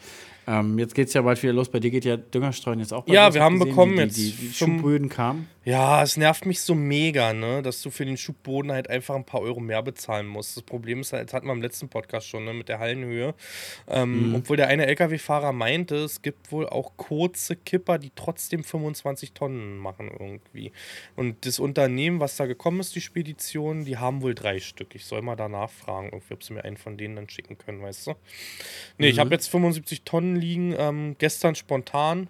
Ähm, jetzt geht es ja bald wieder los. Bei dir geht ja Düngerstreuen jetzt auch bald Ja, los. wir Hab haben gesehen, bekommen die, jetzt Die, die zum- Schubböden kamen. Ja, es nervt mich so mega, ne, dass du für den Schubboden halt einfach ein paar Euro mehr bezahlen musst. Das Problem ist halt, das hatten wir im letzten Podcast schon, ne, mit der Hallenhöhe. Ähm, Obwohl der eine LKW-Fahrer meinte, es gibt wohl auch kurze Kipper, die trotzdem 25 Tonnen machen irgendwie. Und das Unternehmen, was da gekommen ist, die Spedition, die haben wohl drei Stück. Ich soll mal danach fragen, ob sie mir einen von denen dann schicken können, weißt du? Nee, ich habe jetzt 75 Tonnen liegen, ähm, gestern spontan.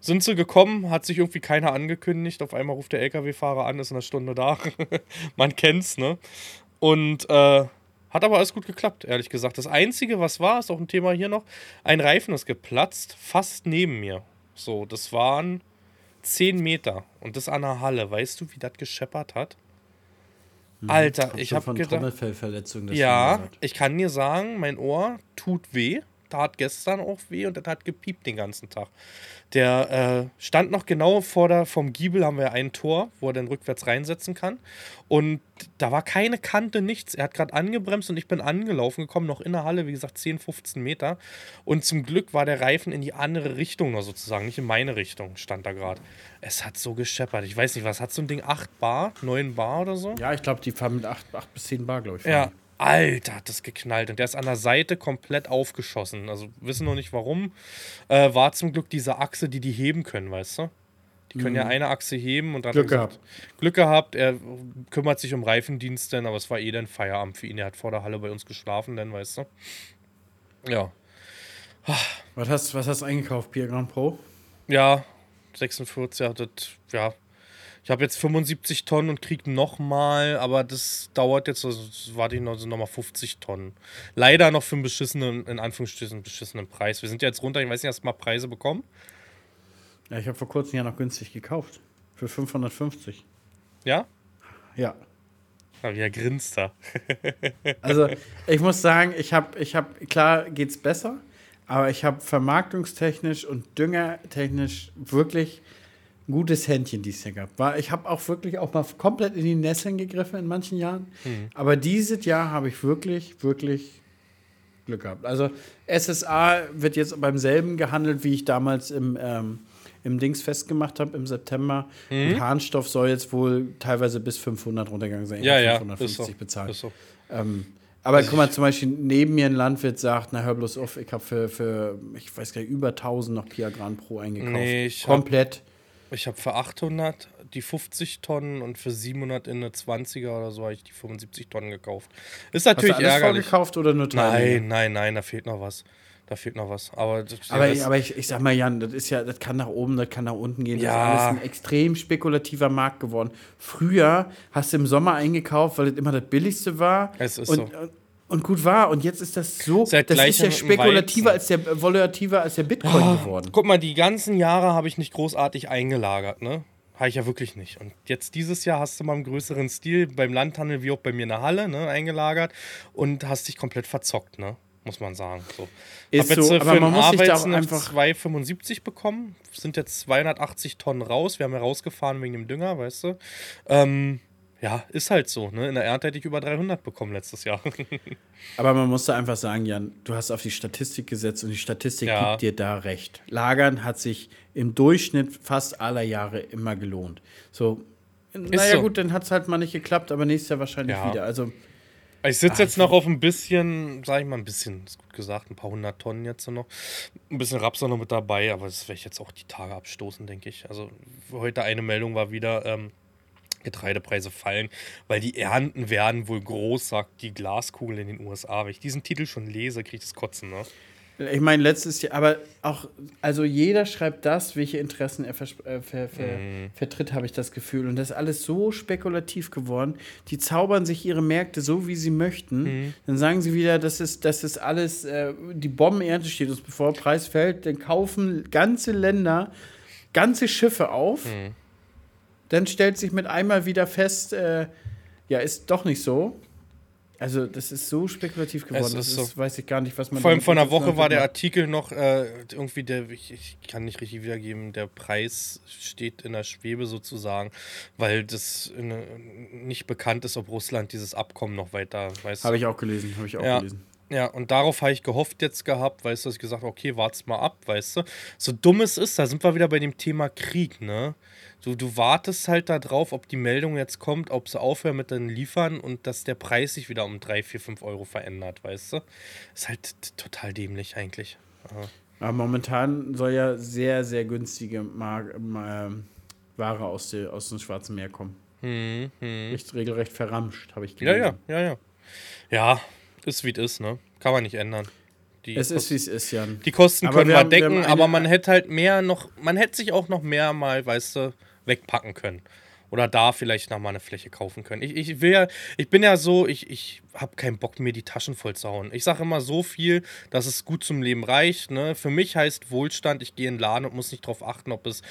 Sind sie gekommen, hat sich irgendwie keiner angekündigt. Auf einmal ruft der LKW-Fahrer an, ist in einer Stunde da. Man kennt's, ne? Und äh, hat aber alles gut geklappt, ehrlich gesagt. Das Einzige, was war, ist auch ein Thema hier noch, ein Reifen ist geplatzt, fast neben mir. So, das waren 10 Meter. Und das an der Halle. Weißt du, wie das gescheppert hat? Alter, ich habe von gedacht. Ja, ich kann dir sagen, mein Ohr tut weh. Tat gestern auch weh und das hat gepiept den ganzen Tag. Der äh, stand noch genau vor der, vom Giebel haben wir ein Tor, wo er dann rückwärts reinsetzen kann. Und da war keine Kante, nichts. Er hat gerade angebremst und ich bin angelaufen gekommen, noch in der Halle, wie gesagt, 10, 15 Meter. Und zum Glück war der Reifen in die andere Richtung noch sozusagen, nicht in meine Richtung, stand da gerade. Es hat so gescheppert. Ich weiß nicht, was hat so ein Ding? 8 Bar, 9 Bar oder so? Ja, ich glaube, die fahren mit 8, bis 10 Bar, glaube ich. fahren Ja, Alter, hat das geknallt. Und der ist an der Seite komplett aufgeschossen. Also wissen noch nicht warum. Äh, war zum Glück diese Achse, die die heben können, weißt du? Die können ja eine Achse heben und dann Glück hat gesagt, Glück gehabt. Er kümmert sich um Reifendienst dann, aber es war eh dann Feierabend für ihn. Er hat vor der Halle bei uns geschlafen, dann, weißt du? Ja. Was, hast, was hast du eingekauft? Pierre Grand Pro? Ja, 46 hat das, ja. Ich habe jetzt 75 Tonnen und krieg noch mal, aber das dauert jetzt, also warte ich noch, sind noch mal 50 Tonnen. Leider noch für einen beschissenen, in Anführungsstrichen, beschissenen Preis. Wir sind ja jetzt runter, ich weiß nicht, hast du mal Preise bekommen? Ja, ich habe vor kurzem ja noch günstig gekauft. Für 550. Ja? Ja. Ja, wie er grinst da. Also, ich muss sagen, ich habe, ich habe, klar geht's besser, aber ich habe vermarktungstechnisch und düngertechnisch wirklich ein gutes Händchen dieses Jahr gehabt. War, ich habe auch wirklich auch mal komplett in die Nesseln gegriffen in manchen Jahren, aber dieses Jahr habe ich wirklich, wirklich Glück gehabt. Also, SSA wird jetzt beim selben gehandelt, wie ich damals im, ähm, im Dings festgemacht habe im September. Und Harnstoff soll jetzt wohl teilweise bis 500 runtergegangen sein. Ich Ja, ja. 550 ist so, bezahlt. So. Ähm, aber guck mal, zum Beispiel neben mir ein Landwirt sagt, na hör bloß auf, ich habe für, für, ich weiß gar nicht, über 1000 noch Pia Grand Pro eingekauft. Nee, ich Komplett. Ich habe für 800 die 50 Tonnen und für 700 in eine 20er oder so habe ich die 75 Tonnen gekauft. Ist Hast du natürlich alles ärgerlich. vorgekauft oder nur Teile? Nein, nein, nein, da fehlt noch was. Da fehlt noch was. Aber, Aber, das- aber ich, ich sag mal, Jan, das ist ja, das kann nach oben, das kann nach unten gehen. Ja. Das ist alles ein extrem spekulativer Markt geworden. Früher hast du im Sommer eingekauft, weil das immer das billigste war. Es ist und, so. und, und gut war. Und jetzt ist das so, ja das ist ja spekulativer als der, äh, volativer als der Bitcoin geworden. Guck mal, die ganzen Jahre habe ich nicht großartig eingelagert, ne? habe ich ja wirklich nicht. Und jetzt dieses Jahr hast du mal im größeren Stil beim Landhandel wie auch bei mir in der Halle ne, eingelagert und hast dich komplett verzockt, ne? Muss man sagen. So. Ist hab jetzt so, äh, aber für man muss sich da auch einfach- 2,75 bekommen. Sind jetzt 280 Tonnen raus. Wir haben ja rausgefahren wegen dem Dünger, weißt du. Ähm, ja, ist halt so. Ne? In der Ernte hätte ich über 300 bekommen letztes Jahr. Aber man muss da einfach sagen, Jan, du hast auf die Statistik gesetzt und die Statistik Ja. gibt dir da recht. Lagern hat sich im Durchschnitt fast aller Jahre immer gelohnt. So, naja so. gut, dann hat es halt mal nicht geklappt, aber nächstes Jahr wahrscheinlich Ja. wieder. Also Ich sitze jetzt noch auf ein bisschen, sag ich mal, ein bisschen, ist gut gesagt, ein paar hundert Tonnen jetzt so noch. Ein bisschen Raps noch mit dabei, aber das werde ich jetzt auch die Tage abstoßen, denke ich. Also heute eine Meldung war wieder, ähm, Getreidepreise fallen, weil die Ernten werden wohl groß, sagt die Glaskugel in den USA. Wenn ich diesen Titel schon lese, kriege ich das Kotzen, ne? Ich meine, letztes Jahr, aber auch, also jeder schreibt das, welche Interessen er äh, ver ver Mhm. vertritt, habe ich das Gefühl. Und das ist alles so spekulativ geworden. Die zaubern sich ihre Märkte so, wie sie möchten. Mhm. Dann sagen sie wieder, das ist, das ist alles, äh, die Bombenernte steht uns bevor, Preis fällt. Dann kaufen ganze Länder ganze Schiffe auf. Mhm. Dann stellt sich mit einmal wieder fest, äh, ja, ist doch nicht so. Also, das ist so spekulativ geworden. Es Das ist ist, so. weiß ich gar nicht, was man Vor allem vor einer Woche war der. Artikel noch äh, irgendwie der, ich, ich kann nicht richtig wiedergeben, der Preis steht in der Schwebe sozusagen, weil das in, nicht bekannt ist, ob Russland dieses Abkommen noch weiter, weißt Habe ich auch gelesen, habe ich auch Ja. gelesen. Ja, und darauf habe ich gehofft jetzt gehabt, weißt du, dass ich gesagt habe, okay, wart's mal ab, weißt du. So dumm es ist, da sind wir wieder bei dem Thema Krieg, ne? Du, du wartest halt da drauf, ob die Meldung jetzt kommt, ob sie aufhören mit den Liefern und dass der Preis sich wieder um 3, 4, 5 Euro verändert, weißt du. Ist halt total dämlich eigentlich. Aber momentan soll ja sehr, sehr günstige Mar ähm, Ware aus, der, aus dem Schwarzen Meer kommen. Hm, hm. Recht, regelrecht verramscht, habe ich Ja, gelesen. ja, ja, ja. Ja, ist wie es ist, ne? Kann man nicht ändern. Die Es ist, Kosten- wie es ist, Jan. Die Kosten Aber können wir wir, haben- wir decken, eine- aber man hätte halt mehr noch, man hätte sich auch noch mehr mal, weißt du, wegpacken können. Oder da vielleicht noch mal eine Fläche kaufen können. Ich, ich will ja, ich bin ja so, ich, ich habe keinen Bock, mir die Taschen voll zu hauen. Ich sage immer so viel, dass es gut zum Leben reicht. Ne? Für mich heißt Wohlstand, ich gehe in den Laden und muss nicht darauf achten, ob es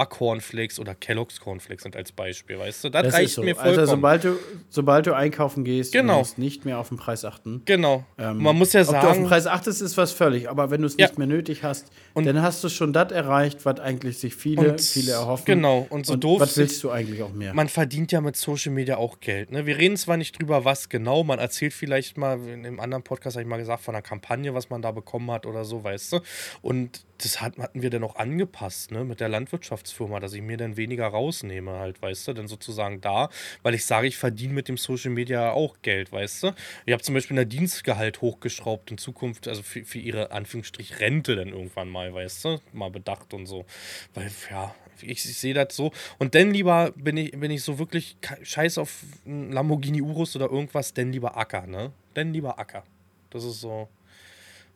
Ja-Cornflakes oder Kellogg's Cornflakes sind als Beispiel, weißt du? Das, Das reicht so. mir vollkommen. Also, sobald du, sobald du einkaufen gehst, Genau. du musst nicht mehr auf den Preis achten. genau. Ähm, man muss ja Ob du auf den sagen, Preis achtest, ist was völlig. Aber wenn du es Ja. nicht mehr nötig hast, Und- dann hast du schon das erreicht, was eigentlich sich viele, viele erhoffen. genau. Und so und doof Was willst du eigentlich auch mehr? man verdient ja mit Social Media auch Geld. Ne? Wir reden zwar nicht drüber, was genau, man erzählt vielleicht mal, in einem anderen Podcast habe ich mal gesagt, von einer Kampagne, was man da bekommen hat oder so, weißt du. Und das hat, hatten wir dann auch angepasst, ne, mit der Landwirtschaftsfirma, dass ich mir dann weniger rausnehme, halt, weißt du, denn sozusagen da, weil ich sage, ich verdiene mit dem Social Media auch Geld, weißt du. Ich habe zum Beispiel ein Dienstgehalt hochgeschraubt in Zukunft, also für, für ihre Anführungsstrich Rente dann irgendwann mal, weißt du, mal bedacht und so. Weil, ja, ich, ich sehe das so. Und dann lieber bin ich, bin ich so wirklich scheiß auf einen Lamborghini Urus oder irgendwas, denn lieber Acker, ne? Denn lieber Acker. Das ist so,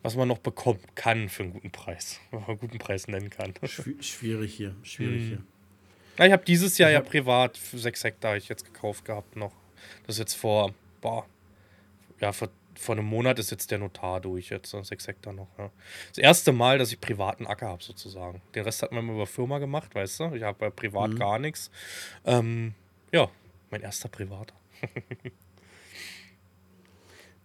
was man noch bekommen kann für einen guten Preis. Wenn man einen guten Preis nennen kann. Schwi- Schwierig hier, schwierig Hm. hier. Ja, ich habe dieses Jahr ja privat für sechs Hektar hab ich jetzt gekauft gehabt noch. Das ist jetzt vor, boah, ja, vor, vor einem Monat ist jetzt der Notar durch, jetzt äh, sechs Hektar noch. Ja. Das erste Mal, dass ich privaten Acker habe, sozusagen. Den Rest hat man immer über Firma gemacht, weißt du? Ich habe bei privat gar nichts. Ähm, ja, mein erster privater.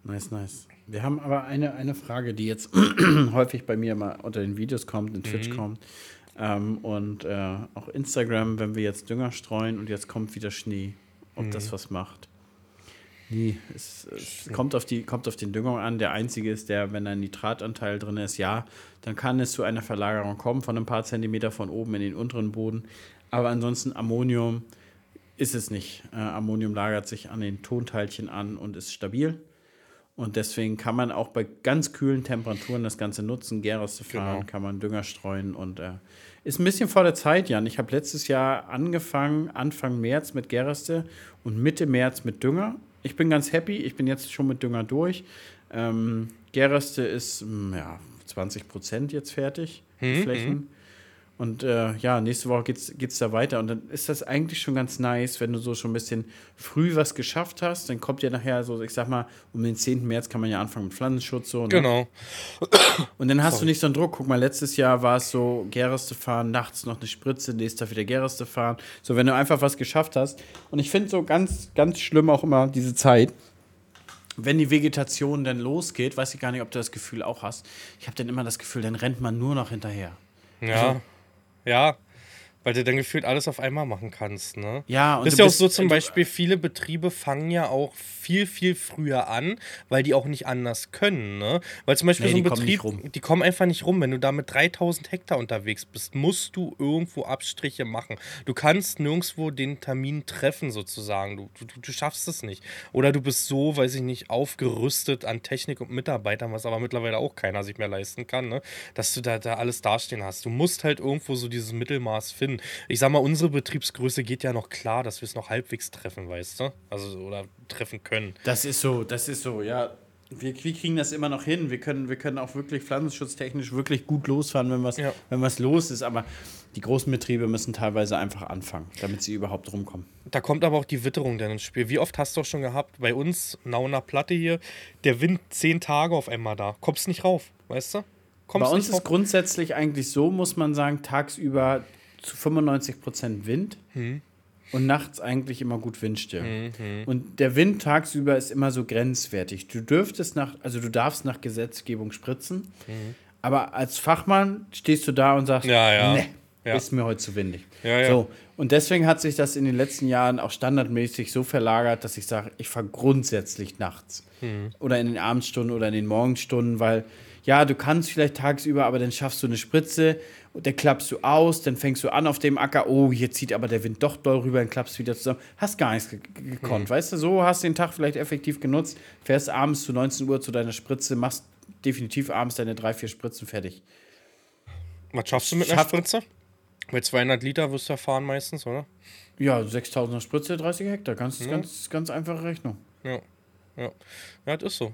Nice, nice. Wir haben aber eine, eine Frage, die jetzt häufig bei mir mal unter den Videos kommt, in Twitch kommt. Ähm, und äh, auch Instagram, wenn wir jetzt Dünger streuen und jetzt kommt wieder Schnee, ob das was macht. Nee, es, es kommt, auf die, kommt auf den Dünger an. Der einzige ist der, wenn ein Nitratanteil drin ist, ja, dann kann es zu einer Verlagerung kommen von ein paar Zentimeter von oben in den unteren Boden. Aber ansonsten Ammonium ist es nicht. Äh, Ammonium lagert sich an den Tonteilchen an und ist stabil. Und deswegen kann man auch bei ganz kühlen Temperaturen das Ganze nutzen, Gäres zu fahren, Genau. kann man Dünger streuen und äh, ist ein bisschen vor der Zeit, Jan. Ich habe letztes Jahr angefangen, Anfang März mit Gerste und Mitte März mit Dünger. Ich bin ganz happy, ich bin jetzt schon mit Dünger durch. Ähm, Gerste ist mm, ja, 20 Prozent jetzt fertig, die Mhm, Flächen. Und äh, ja, nächste Woche geht's, geht's da weiter. Und dann ist das eigentlich schon ganz nice, wenn du so schon ein bisschen früh was geschafft hast. Dann kommt ja nachher so, ich sag mal, um den 10. März kann man ja anfangen mit Pflanzenschutz so. Ne? Genau. Und dann hast du nicht so einen Druck. Guck mal, letztes Jahr war es so, Gerste fahren, nachts noch eine Spritze, nächstes Tag wieder Gerste fahren. So, wenn du einfach was geschafft hast. Und ich finde so ganz, ganz schlimm auch immer diese Zeit, wenn die Vegetation dann losgeht, weiß ich gar nicht, ob du das Gefühl auch hast. Ich habe dann immer das Gefühl, dann rennt man nur noch hinterher. Ja. Also- ja. Weil du dann gefühlt alles auf einmal machen kannst, ne? Ja, und Das ist ja auch so zum Beispiel, viele Betriebe fangen ja auch viel, viel früher an, weil die auch nicht anders können, ne? Weil zum Beispiel Nee, so ein die kommen Betrieb, rum. die kommen einfach nicht rum. Wenn du da mit 3000 Hektar unterwegs bist, musst du irgendwo Abstriche machen. Du kannst nirgendwo den Termin treffen, sozusagen. Du, du, du schaffst es nicht. Oder du bist so, weiß ich nicht, aufgerüstet an Technik und Mitarbeitern, was aber mittlerweile auch keiner sich mehr leisten kann, ne? Dass du da, da alles dastehen hast. Du musst halt irgendwo so dieses Mittelmaß finden. Ich sag mal, unsere Betriebsgröße geht ja noch klar, dass wir es noch halbwegs treffen, weißt du? Also, oder treffen können. Das ist so, das ist so, ja. Wir, wir kriegen das immer noch hin. Wir können, wir können auch wirklich pflanzenschutztechnisch wirklich gut losfahren, wenn was, Ja. wenn was los ist. Aber die großen Betriebe müssen teilweise einfach anfangen, damit sie überhaupt rumkommen. Da kommt aber auch die Witterung dann ins Spiel. Wie oft hast du auch schon gehabt, bei uns, Nauner Platte hier, der Wind zehn Tage auf einmal da. Kommst nicht rauf, weißt du? Kommst Bei uns ist grundsätzlich eigentlich so, muss man sagen, tagsüber zu 95 Prozent Wind Hm. und nachts eigentlich immer gut Windstill. Und der Wind tagsüber ist immer so grenzwertig. Du dürftest nach, also du darfst nach Gesetzgebung spritzen, aber als Fachmann stehst du da und sagst, Hm. Ja, ja. nee, Ja. ist mir heute zu windig. Ja, ja. So, und deswegen hat sich das in den letzten Jahren auch standardmäßig so verlagert, dass ich sage, ich fahre grundsätzlich nachts. Hm. Oder in den Abendstunden oder in den Morgenstunden, weil ja, du kannst vielleicht tagsüber, aber dann schaffst du eine Spritze und dann klappst du aus, dann fängst du an auf dem Acker, oh, hier zieht aber der Wind doch doll rüber, dann klappst du wieder zusammen. Hast gar nichts ge gekonnt, weißt du, so hast den Tag vielleicht effektiv genutzt, fährst abends zu 19 Uhr zu deiner Spritze, machst definitiv abends deine drei, vier Spritzen fertig. Was schaffst du mit einer Schaff- Spritze? Bei 200 Liter wirst du ja fahren meistens, oder? Ja, 6000er Spritze, 30 Hektar, ganz, ganz, ganz einfache Rechnung. Ja. Ja. Ja, das ist so.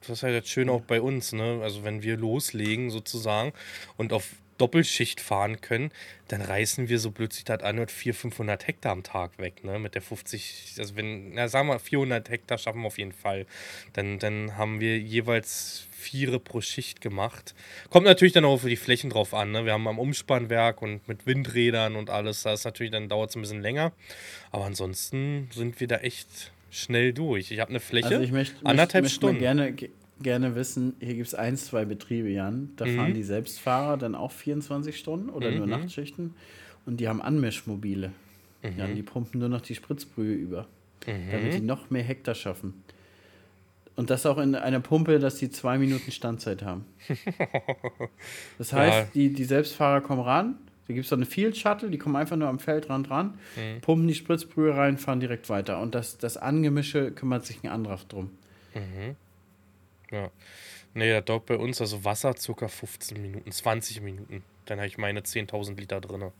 Das ist halt das Schöne auch bei uns, ne? Also wenn wir loslegen sozusagen und auf Doppelschicht fahren können, dann reißen wir so blöd sich das an 400, 500 Hektar am Tag weg, ne? Mit der 50, also wenn, na sagen wir 400 Hektar schaffen wir auf jeden Fall. Dann, dann haben wir jeweils Viere pro Schicht gemacht. Kommt natürlich dann auch auf die Flächen drauf an, ne? Wir haben am Umspannwerk und mit Windrädern und alles, da ist natürlich, dann dauert es ein bisschen länger. Aber ansonsten sind wir da echt schnell durch. Ich habe eine Fläche, Also ich möchte, anderthalb möchte, möchte Stunden. gerne, ge- gerne wissen, hier gibt es ein, zwei Betriebe, Jan, da Mhm. fahren die Selbstfahrer dann auch 24 Stunden oder nur Nachtschichten und die haben Anmischmobile. Mhm. Jan, die pumpen nur noch die Spritzbrühe über, damit die noch mehr Hektar schaffen. Und das auch in einer Pumpe, dass die zwei Minuten Standzeit haben. Das heißt, Ja. die, die Selbstfahrer kommen ran, da gibt es so eine Field Shuttle, die kommen einfach nur am Feldrand ran, Mhm. pumpen die Spritzbrühe rein, fahren direkt weiter. Und das, das Angemische kümmert sich ein anderer drum. Ja. Nee, das dauert bei uns also Wasser circa 15 Minuten, 20 Minuten. Dann habe ich meine 10.000 Liter drin.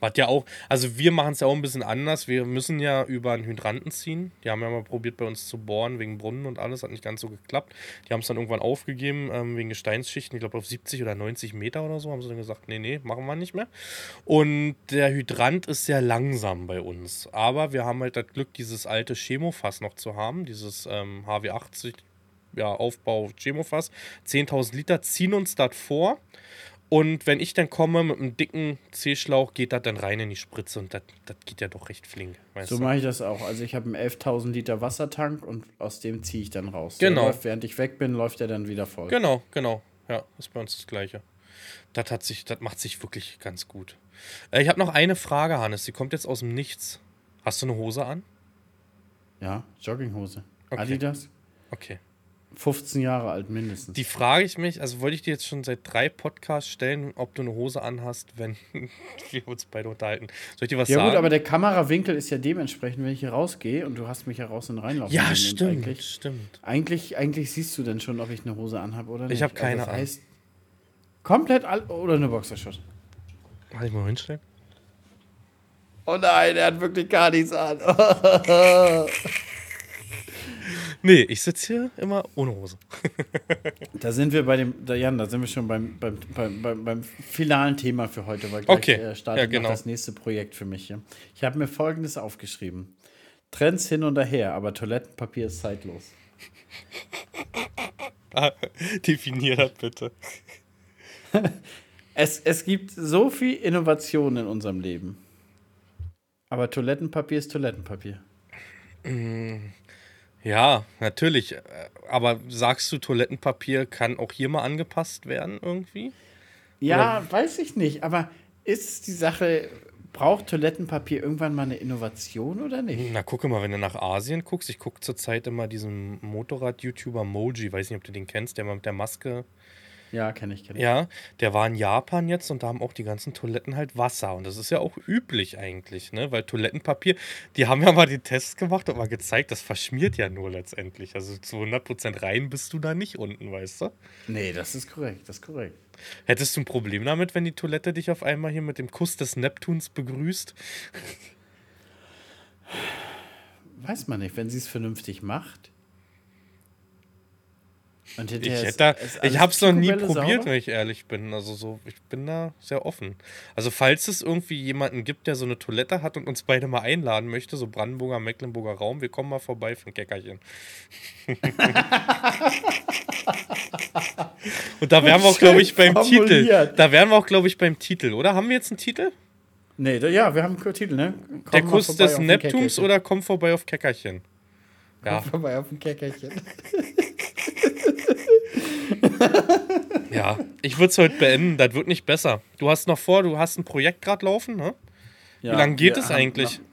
Was ja auch, also wir machen es ja auch ein bisschen anders. Wir müssen ja über einen Hydranten ziehen. Die haben ja mal probiert bei uns zu bohren wegen Brunnen und alles, hat nicht ganz so geklappt. Die haben es dann irgendwann aufgegeben ähm, wegen Gesteinsschichten. Ich glaube auf 70 oder 90 Meter oder so haben sie dann gesagt, nee, nee, machen wir nicht mehr. Und der Hydrant ist sehr langsam bei uns. Aber wir haben halt das Glück, dieses alte Chemofass noch zu haben, dieses ähm, HW80 ja, Aufbau Chemofass, 10.000 Liter, ziehen uns das vor. Und wenn ich dann komme mit einem dicken C-Schlauch, geht das dann rein in die Spritze und das geht ja doch recht flink. So mache ich das auch. Also ich habe einen 11.000 Liter Wassertank und aus dem ziehe ich dann raus. Genau. Der läuft, während ich weg bin, läuft er dann wieder voll. Genau, genau. Ja, ist bei uns das Gleiche. Das, hat sich, das macht sich wirklich ganz gut. Äh, ich habe noch eine Frage, Hannes. Die kommt jetzt aus dem Nichts. Hast du eine Hose an? Ja, Jogginghose. Okay. Adidas. Okay. 15 Jahre alt mindestens. Die frage ich mich, also wollte ich dir jetzt schon seit drei Podcasts stellen, ob du eine Hose anhast, wenn wir uns beide unterhalten. Soll ich dir was ja sagen? gut, aber der Kamerawinkel ist ja dementsprechend, wenn ich hier rausgehe und du hast mich ja raus und reinlaufen ja, stimmt, Eigentlich, stimmt. eigentlich, eigentlich siehst du denn schon, ob ich eine Hose anhabe oder nicht. Ich hab keine also das an. heißt, komplett all oder eine Boxershot. Kann ich mal hinstellen? Oh nein, er hat wirklich gar nichts an. Nee, ich sitze hier immer ohne Hose. Da sind wir bei dem, da, Jan, da sind wir schon beim, beim, beim, beim, finalen Thema für heute, weil gleich Okay. äh, startet Ja, genau. das nächste Projekt für mich hier. Ich habe mir folgendes aufgeschrieben. Trends hin und her, aber Toilettenpapier ist zeitlos. Definier das bitte. Es, es gibt so viel Innovation in unserem Leben. Aber Toilettenpapier ist Toilettenpapier. Ja, natürlich. äh, Aber sagst du, Toilettenpapier kann auch hier mal angepasst werden irgendwie? Ja, weiß ich nicht, aber ist die Sache, braucht Toilettenpapier irgendwann mal eine Innovation oder nicht? Na, gucke mal, wenn du nach Asien guckst. Ich gucke zurzeit immer diesen Motorrad-YouTuber Moji. Weiß nicht, ob du den kennst, der mal mit der Maske. Ja, kenne ich, kenne ich. Ja, der war in Japan jetzt und da haben auch die ganzen Toiletten halt Wasser. Und das ist ja auch üblich eigentlich, ne? Weil Toilettenpapier, die haben ja mal den Test gemacht und mal gezeigt, das verschmiert ja nur letztendlich. Also zu 100% rein bist du da nicht unten, weißt du? Nee, das ist korrekt, das ist korrekt. Hättest du ein Problem damit, wenn die Toilette dich auf einmal hier mit dem Kuss des Neptuns begrüßt? Weiß man nicht, wenn sie es vernünftig macht. Ich, hätte da, ich habe es noch nie probiert, sauber. wenn ich ehrlich bin. Also so, ich bin da sehr offen. Also falls es irgendwie jemanden gibt, der so eine Toilette hat und uns beide mal einladen möchte, so Brandenburger, Mecklenburger Raum, wir kommen mal vorbei für ein Käckerchen. und da wären wir auch, glaube ich, beim Titel. formuliert. Da wären wir auch, glaube ich, beim Titel, oder? Haben wir jetzt einen Titel? Nee, da, ja, wir haben einen Titel, ne? Komm der Kuss des Neptuns oder komm vorbei auf Käckerchen? Ja, Komm vorbei auf ein Käckerchen. ja. Ich würde es heute beenden. Das wird nicht besser. Du hast noch vor, du hast ein Projekt gerade laufen, ne? Ja, Wie lange geht es eigentlich? Noch,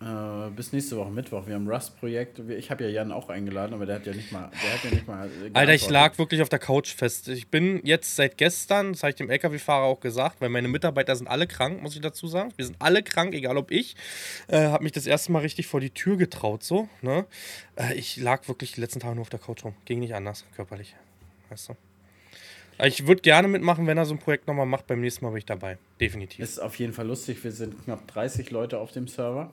äh, bis nächste Woche Mittwoch. Wir haben ein Rust-Projekt. Ich habe ja Jan auch eingeladen, aber der hat ja nicht mal. Der hat ja nicht mal Alter, ich lag wirklich auf der Couch fest. Ich bin jetzt seit gestern, das habe ich dem LKW-Fahrer auch gesagt, weil meine Mitarbeiter sind alle krank, muss ich dazu sagen. Wir sind alle krank, egal ob ich. Äh, habe mich das erste Mal richtig vor die Tür getraut, so. Ne? Äh, ich lag wirklich die letzten Tage nur auf der Couch rum. Ging nicht anders, körperlich. Weißt du? Ich würde gerne mitmachen, wenn er so ein Projekt nochmal macht. Beim nächsten Mal bin ich dabei. Definitiv. Ist auf jeden Fall lustig. Wir sind knapp 30 Leute auf dem Server.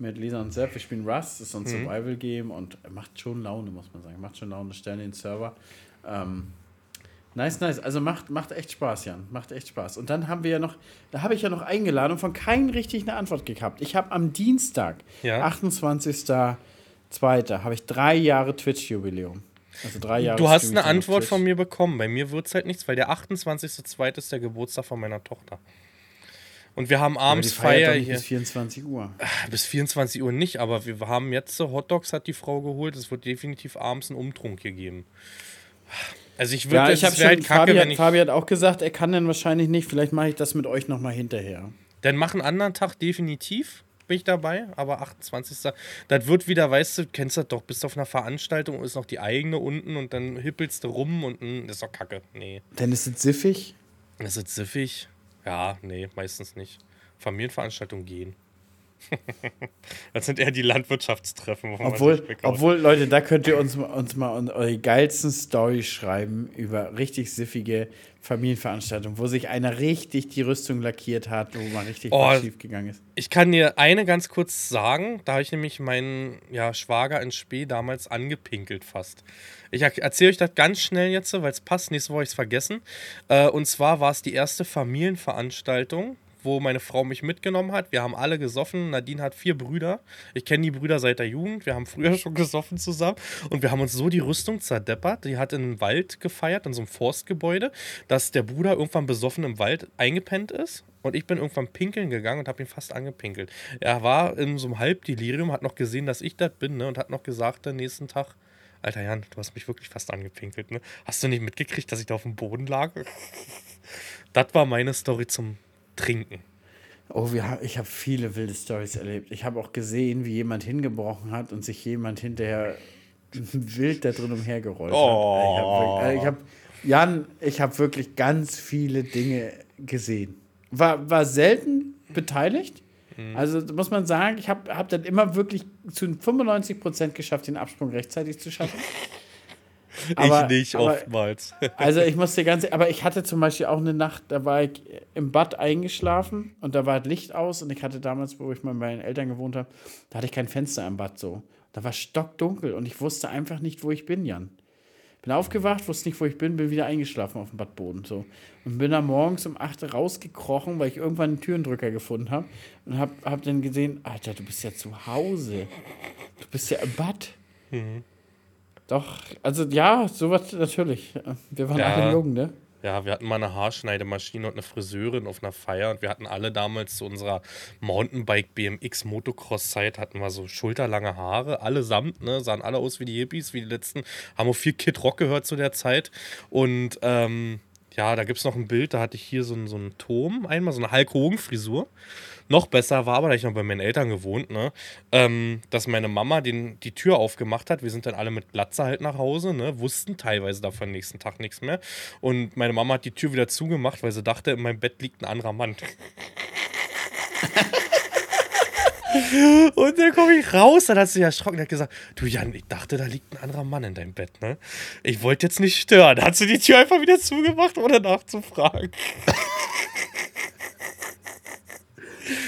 Mit Lisa und Sepp. Wir spielen Rust. Das ist so ein Mhm. Survival-Game und macht schon Laune, muss man sagen. Macht schon Laune. Stellen den Server. Ähm, nice, nice. Also macht, macht echt Spaß, Jan. Macht echt Spaß. Und dann haben wir ja noch, da habe ich ja noch eingeladen und von keinem richtig eine Antwort gehabt. Ich habe am Dienstag, Ja. 28.02., habe ich drei Jahre Twitch-Jubiläum. Also drei Jahre. Du hast eine Antwort von mir bekommen. Bei mir wird es halt nichts, weil der 28.02. ist der Geburtstag von meiner Tochter. Und wir haben abends Feier hier. Bis 24 Uhr. Bis 24 Uhr nicht, aber wir haben jetzt so Hotdogs hat die Frau geholt. Es wird definitiv abends einen Umtrunk hier geben. Also ich würde, Ja, ich habe schon, halt kacke, Fabi, hat, ich. Fabi hat auch gesagt, er kann dann wahrscheinlich nicht. Vielleicht mache ich das mit euch nochmal hinterher. Dann mach einen anderen Tag definitiv. Bin ich dabei, aber 28. Das wird wieder, weißt du, kennst das doch, bist auf einer Veranstaltung und ist noch die eigene unten und dann hippelst du rum und mh, das ist doch kacke. Nee. Dann ist es siffig. Ist es siffig? Ja, nee, meistens nicht. Familienveranstaltungen gehen. das sind eher die Landwirtschaftstreffen. Wo man Obwohl, obwohl, Leute, da könnt ihr uns, uns mal eure geilsten Storys schreiben über richtig siffige Familienveranstaltungen, wo sich einer richtig die Rüstung lackiert hat, wo mal richtig Oh, schief gegangen ist. Ich kann dir eine ganz kurz sagen. Da habe ich nämlich meinen ja, Schwager in Spee damals angepinkelt fast. Ich er- erzähle euch das ganz schnell jetzt, weil es passt. Nächste Woche habe ich es vergessen. Äh, und zwar war es die erste Familienveranstaltung, wo meine Frau mich mitgenommen hat. Wir haben alle gesoffen. Nadine hat vier Brüder. Ich kenne die Brüder seit der Jugend. Wir haben früher schon gesoffen zusammen. Und wir haben uns so die Rüstung zerdeppert. Die hat in einem Wald gefeiert, in so einem Forstgebäude, dass der Bruder irgendwann besoffen im Wald eingepennt ist. Und ich bin irgendwann pinkeln gegangen und habe ihn fast angepinkelt. Er war in so einem Halbdelirium, hat noch gesehen, dass ich das bin, ne? Und hat noch gesagt, den nächsten Tag, Alter Jan, du hast mich wirklich fast angepinkelt, ne? Hast du nicht mitgekriegt, dass ich da auf dem Boden lag? das war meine Story zum Trinken. Oh, wir, ich habe viele wilde Stories erlebt. Ich habe auch gesehen, wie jemand hingebrochen hat und sich jemand hinterher wild da drin umhergerollt Oh. hat. Ich habe, ich habe Jan, ich habe wirklich ganz viele Dinge gesehen. War, war selten beteiligt. Mhm. Also muss man sagen, ich habe hab dann immer wirklich zu 95 Prozent geschafft, den Absprung rechtzeitig zu schaffen. Aber- ich nicht aber- oftmals. Also ich musste ganz, aber ich hatte zum Beispiel auch eine Nacht, da war ich im Bad eingeschlafen und da war das Licht aus und ich hatte damals, wo ich mal bei meinen Eltern gewohnt habe, da hatte ich kein Fenster im Bad so. Da war stockdunkel und ich wusste einfach nicht, wo ich bin, Jan. Bin aufgewacht, wusste nicht, wo ich bin, bin wieder eingeschlafen auf dem Badboden. So. Und bin dann morgens um 8 rausgekrochen, weil ich irgendwann einen Türendrücker gefunden habe. Und hab, hab dann gesehen, Alter, du bist ja zu Hause. Du bist ja im Bad. Mhm. Doch, also ja, sowas natürlich. Wir waren Ja. alle jung, ne? Ja, wir hatten mal eine Haarschneidemaschine und eine Friseurin auf einer Feier und wir hatten alle damals zu unserer Mountainbike BMX Motocross Zeit hatten wir so schulterlange Haare, allesamt, ne, sahen alle aus wie die Hippies, wie die letzten, haben auch viel Kid Rock gehört zu der Zeit und ähm, ja, da gibt es noch ein Bild, da hatte ich hier so einen, so einen Turm, einmal so eine Hulk Hogan Frisur. Noch besser war aber, da ich noch bei meinen Eltern gewohnt, ne, ähm, dass meine Mama den, die Tür aufgemacht hat. Wir sind dann alle mit Glatze halt nach Hause, ne, wussten teilweise davon nächsten Tag nichts mehr. Und meine Mama hat die Tür wieder zugemacht, weil sie dachte, in meinem Bett liegt ein anderer Mann. Und dann komme ich raus, dann hat sie erschrocken und hat gesagt, du Jan, ich dachte, da liegt ein anderer Mann in deinem Bett, ne? Ich wollte jetzt nicht stören. Da hat sie die Tür einfach wieder zugemacht, ohne nachzufragen.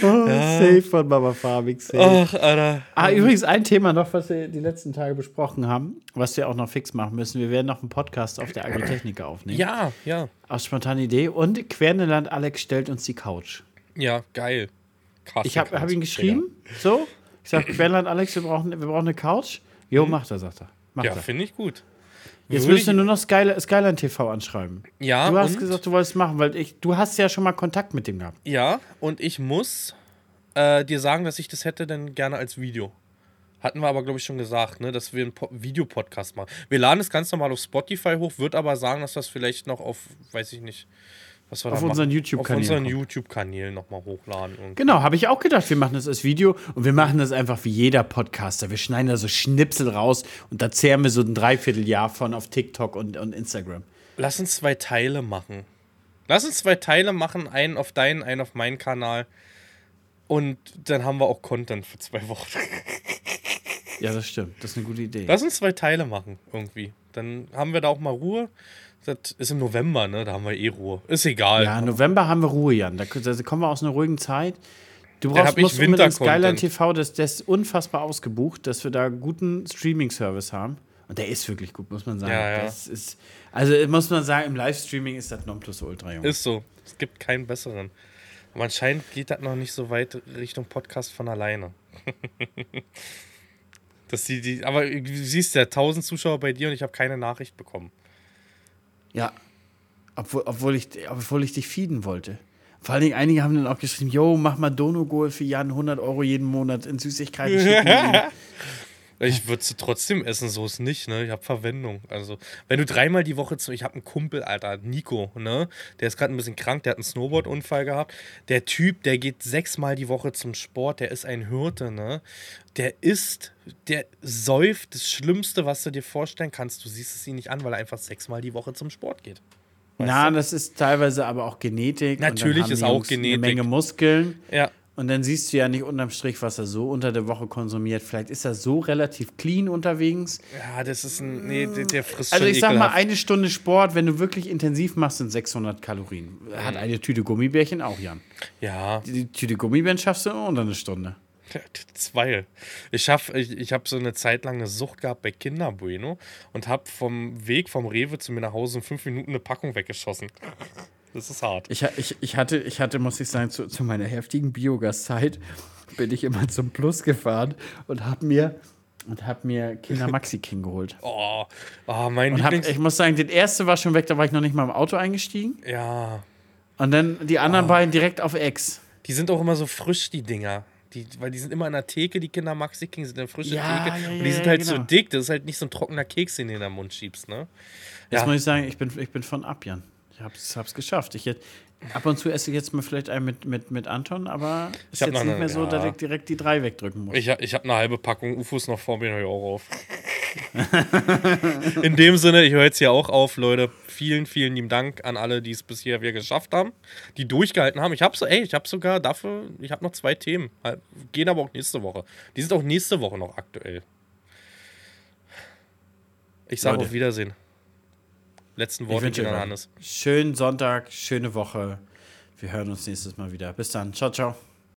Oh, Safe von Mama Fabik. Ach, Alter. Ah, übrigens ein Thema noch, was wir die letzten Tage besprochen haben, was wir auch noch fix machen müssen. Wir werden noch einen Podcast auf der Agritechnica aufnehmen. Ja, ja. Aus spontaner Idee. Und Querneland Alex stellt uns die Couch. Ja, geil. Krass. Ich habe hab ihn geschrieben, so. Ich sag, Querneland Alex, wir brauchen, wir brauchen eine Couch. Jo, macht er, sagt er. Macht Ja, finde ich gut. Jetzt Würde müsst ihr nur noch Skyline, Skyline TV anschreiben. Ja, du hast gesagt, du wolltest machen, weil ich, du hast ja schon mal Kontakt mit dem gehabt. Ja, und ich muss äh, dir sagen, dass ich das hätte dann gerne als Video. Hatten wir aber, glaube ich, schon gesagt, ne, dass wir einen Po- Videopodcast machen. Wir laden es ganz normal auf Spotify hoch, wird aber sagen, dass das vielleicht noch auf, weiß ich nicht, was wir Auf unseren YouTube-Kanälen Auf unseren. YouTube-Kanälen nochmal hochladen. Und Genau, habe ich auch gedacht, wir machen das als Video und wir machen das einfach wie jeder Podcaster. Wir schneiden da so Schnipsel raus und da zehren wir so ein Dreivierteljahr von auf TikTok und, und Instagram. Lass uns zwei Teile machen. Lass uns zwei Teile machen, einen auf deinen, einen auf meinen Kanal. Und dann haben wir auch Content für zwei Wochen. Ja, das stimmt. Das ist eine gute Idee. Lass uns zwei Teile machen, irgendwie. Dann haben wir da auch mal Ruhe. Das ist im November, ne? Da haben wir eh Ruhe. Ist egal. Ja, November haben wir Ruhe, Jan. Da, da kommen wir aus einer ruhigen Zeit. Du brauchst musst unbedingt. Skyline TV, das, das ist unfassbar ausgebucht, dass wir da guten Streaming-Service haben. Und der ist wirklich gut, muss man sagen. Ja, ja. Ist, also muss man sagen, im Livestreaming ist das Nonplusultra, Junge. Ist so. Es gibt keinen besseren. Aber anscheinend geht das noch nicht so weit Richtung Podcast von alleine. Dass die, die, aber du siehst ja, 1000 Zuschauer bei dir und ich habe keine Nachricht bekommen. Ja. Obwohl, obwohl, ich, obwohl ich dich feeden wollte. Vor allen Dingen, einige haben dann auch geschrieben: Yo, mach mal Donogol für Jan 100 Euro jeden Monat in Süßigkeiten schicken. Ich würde sie trotzdem essen, so ist nicht, ne? Ich habe Verwendung. Also, wenn du dreimal die Woche zu. Ich habe einen Kumpel, Alter, Nico, ne? Der ist gerade ein bisschen krank, der hat einen Snowboard-Unfall gehabt. Der Typ, der geht sechsmal die Woche zum Sport, der ist ein Hirte, ne? Der isst, der säuft das Schlimmste, was du dir vorstellen kannst. Du siehst es ihm nicht an, weil er einfach sechsmal die Woche zum Sport geht. Na, das ist teilweise aber auch Genetik. Natürlich ist auch Genetik. Eine Menge Muskeln. Ja. Und dann siehst du ja nicht unterm Strich, was er so unter der Woche konsumiert. Vielleicht ist er so relativ clean unterwegs. Ja, das ist ein. Nee, der, der frisst Also ich sag mal, ekelhaft. eine Stunde Sport, wenn du wirklich intensiv machst, sind 600 Kalorien. Hat eine Tüte Gummibärchen auch, Jan. Ja, Die Tüte Gummibärchen schaffst du unter eine Stunde. Zwei. Ich, schaff- ich, ich habe so eine Zeit lang eine Sucht gehabt bei Kinder Bueno und habe vom Weg vom Rewe zu mir nach Hause in fünf Minuten eine Packung weggeschossen. Das ist hart. Ich, ich, ich, hatte, ich hatte, muss ich sagen, zu, zu meiner heftigen Biogasszeit bin ich immer zum Plus gefahren und habe mir, und hab mir Kinder Maxi King geholt. Oh, oh mein Und hab, ich muss sagen, den erste war schon weg, da war ich noch nicht mal im Auto eingestiegen. ja, Und dann die anderen beiden direkt auf Ex. die sind auch immer so frisch, die Dinger. Die, weil die sind immer in der Theke, die Kinder Maxi King sind eine frische Ja, Theke. ja, und ja, die sind ja, halt so genau. dick, das ist halt nicht so ein trockener Keks, den du in den Mund schiebst, ne? Jetzt Ja. muss ich sagen, ich bin, ich bin von ab, Jan. Ich hab's, hab's geschafft. Ich hätt, ab und zu esse ich jetzt mal vielleicht einen mit, mit, mit Anton, aber ist hab jetzt nicht eine- mehr so, dass ich direkt die drei wegdrücken muss. Ich, ich habe eine halbe Packung UFOs noch vor mir, höre ich auch auf. In dem Sinne, ich höre jetzt hier auch auf, Leute. Vielen, vielen lieben Dank an alle, die es bisher wieder geschafft haben, die durchgehalten haben. Ich habe so, ey, ich habe sogar dafür, ich habe noch zwei Themen. Halt, Gehen aber auch nächste Woche. Die sind auch nächste Woche noch aktuell. Ich sage auf Wiedersehen. Letzten Worte gehen an Hannes. schönen Sonntag, schöne Woche. Wir hören uns nächstes Mal wieder. Bis dann. Ciao, ciao.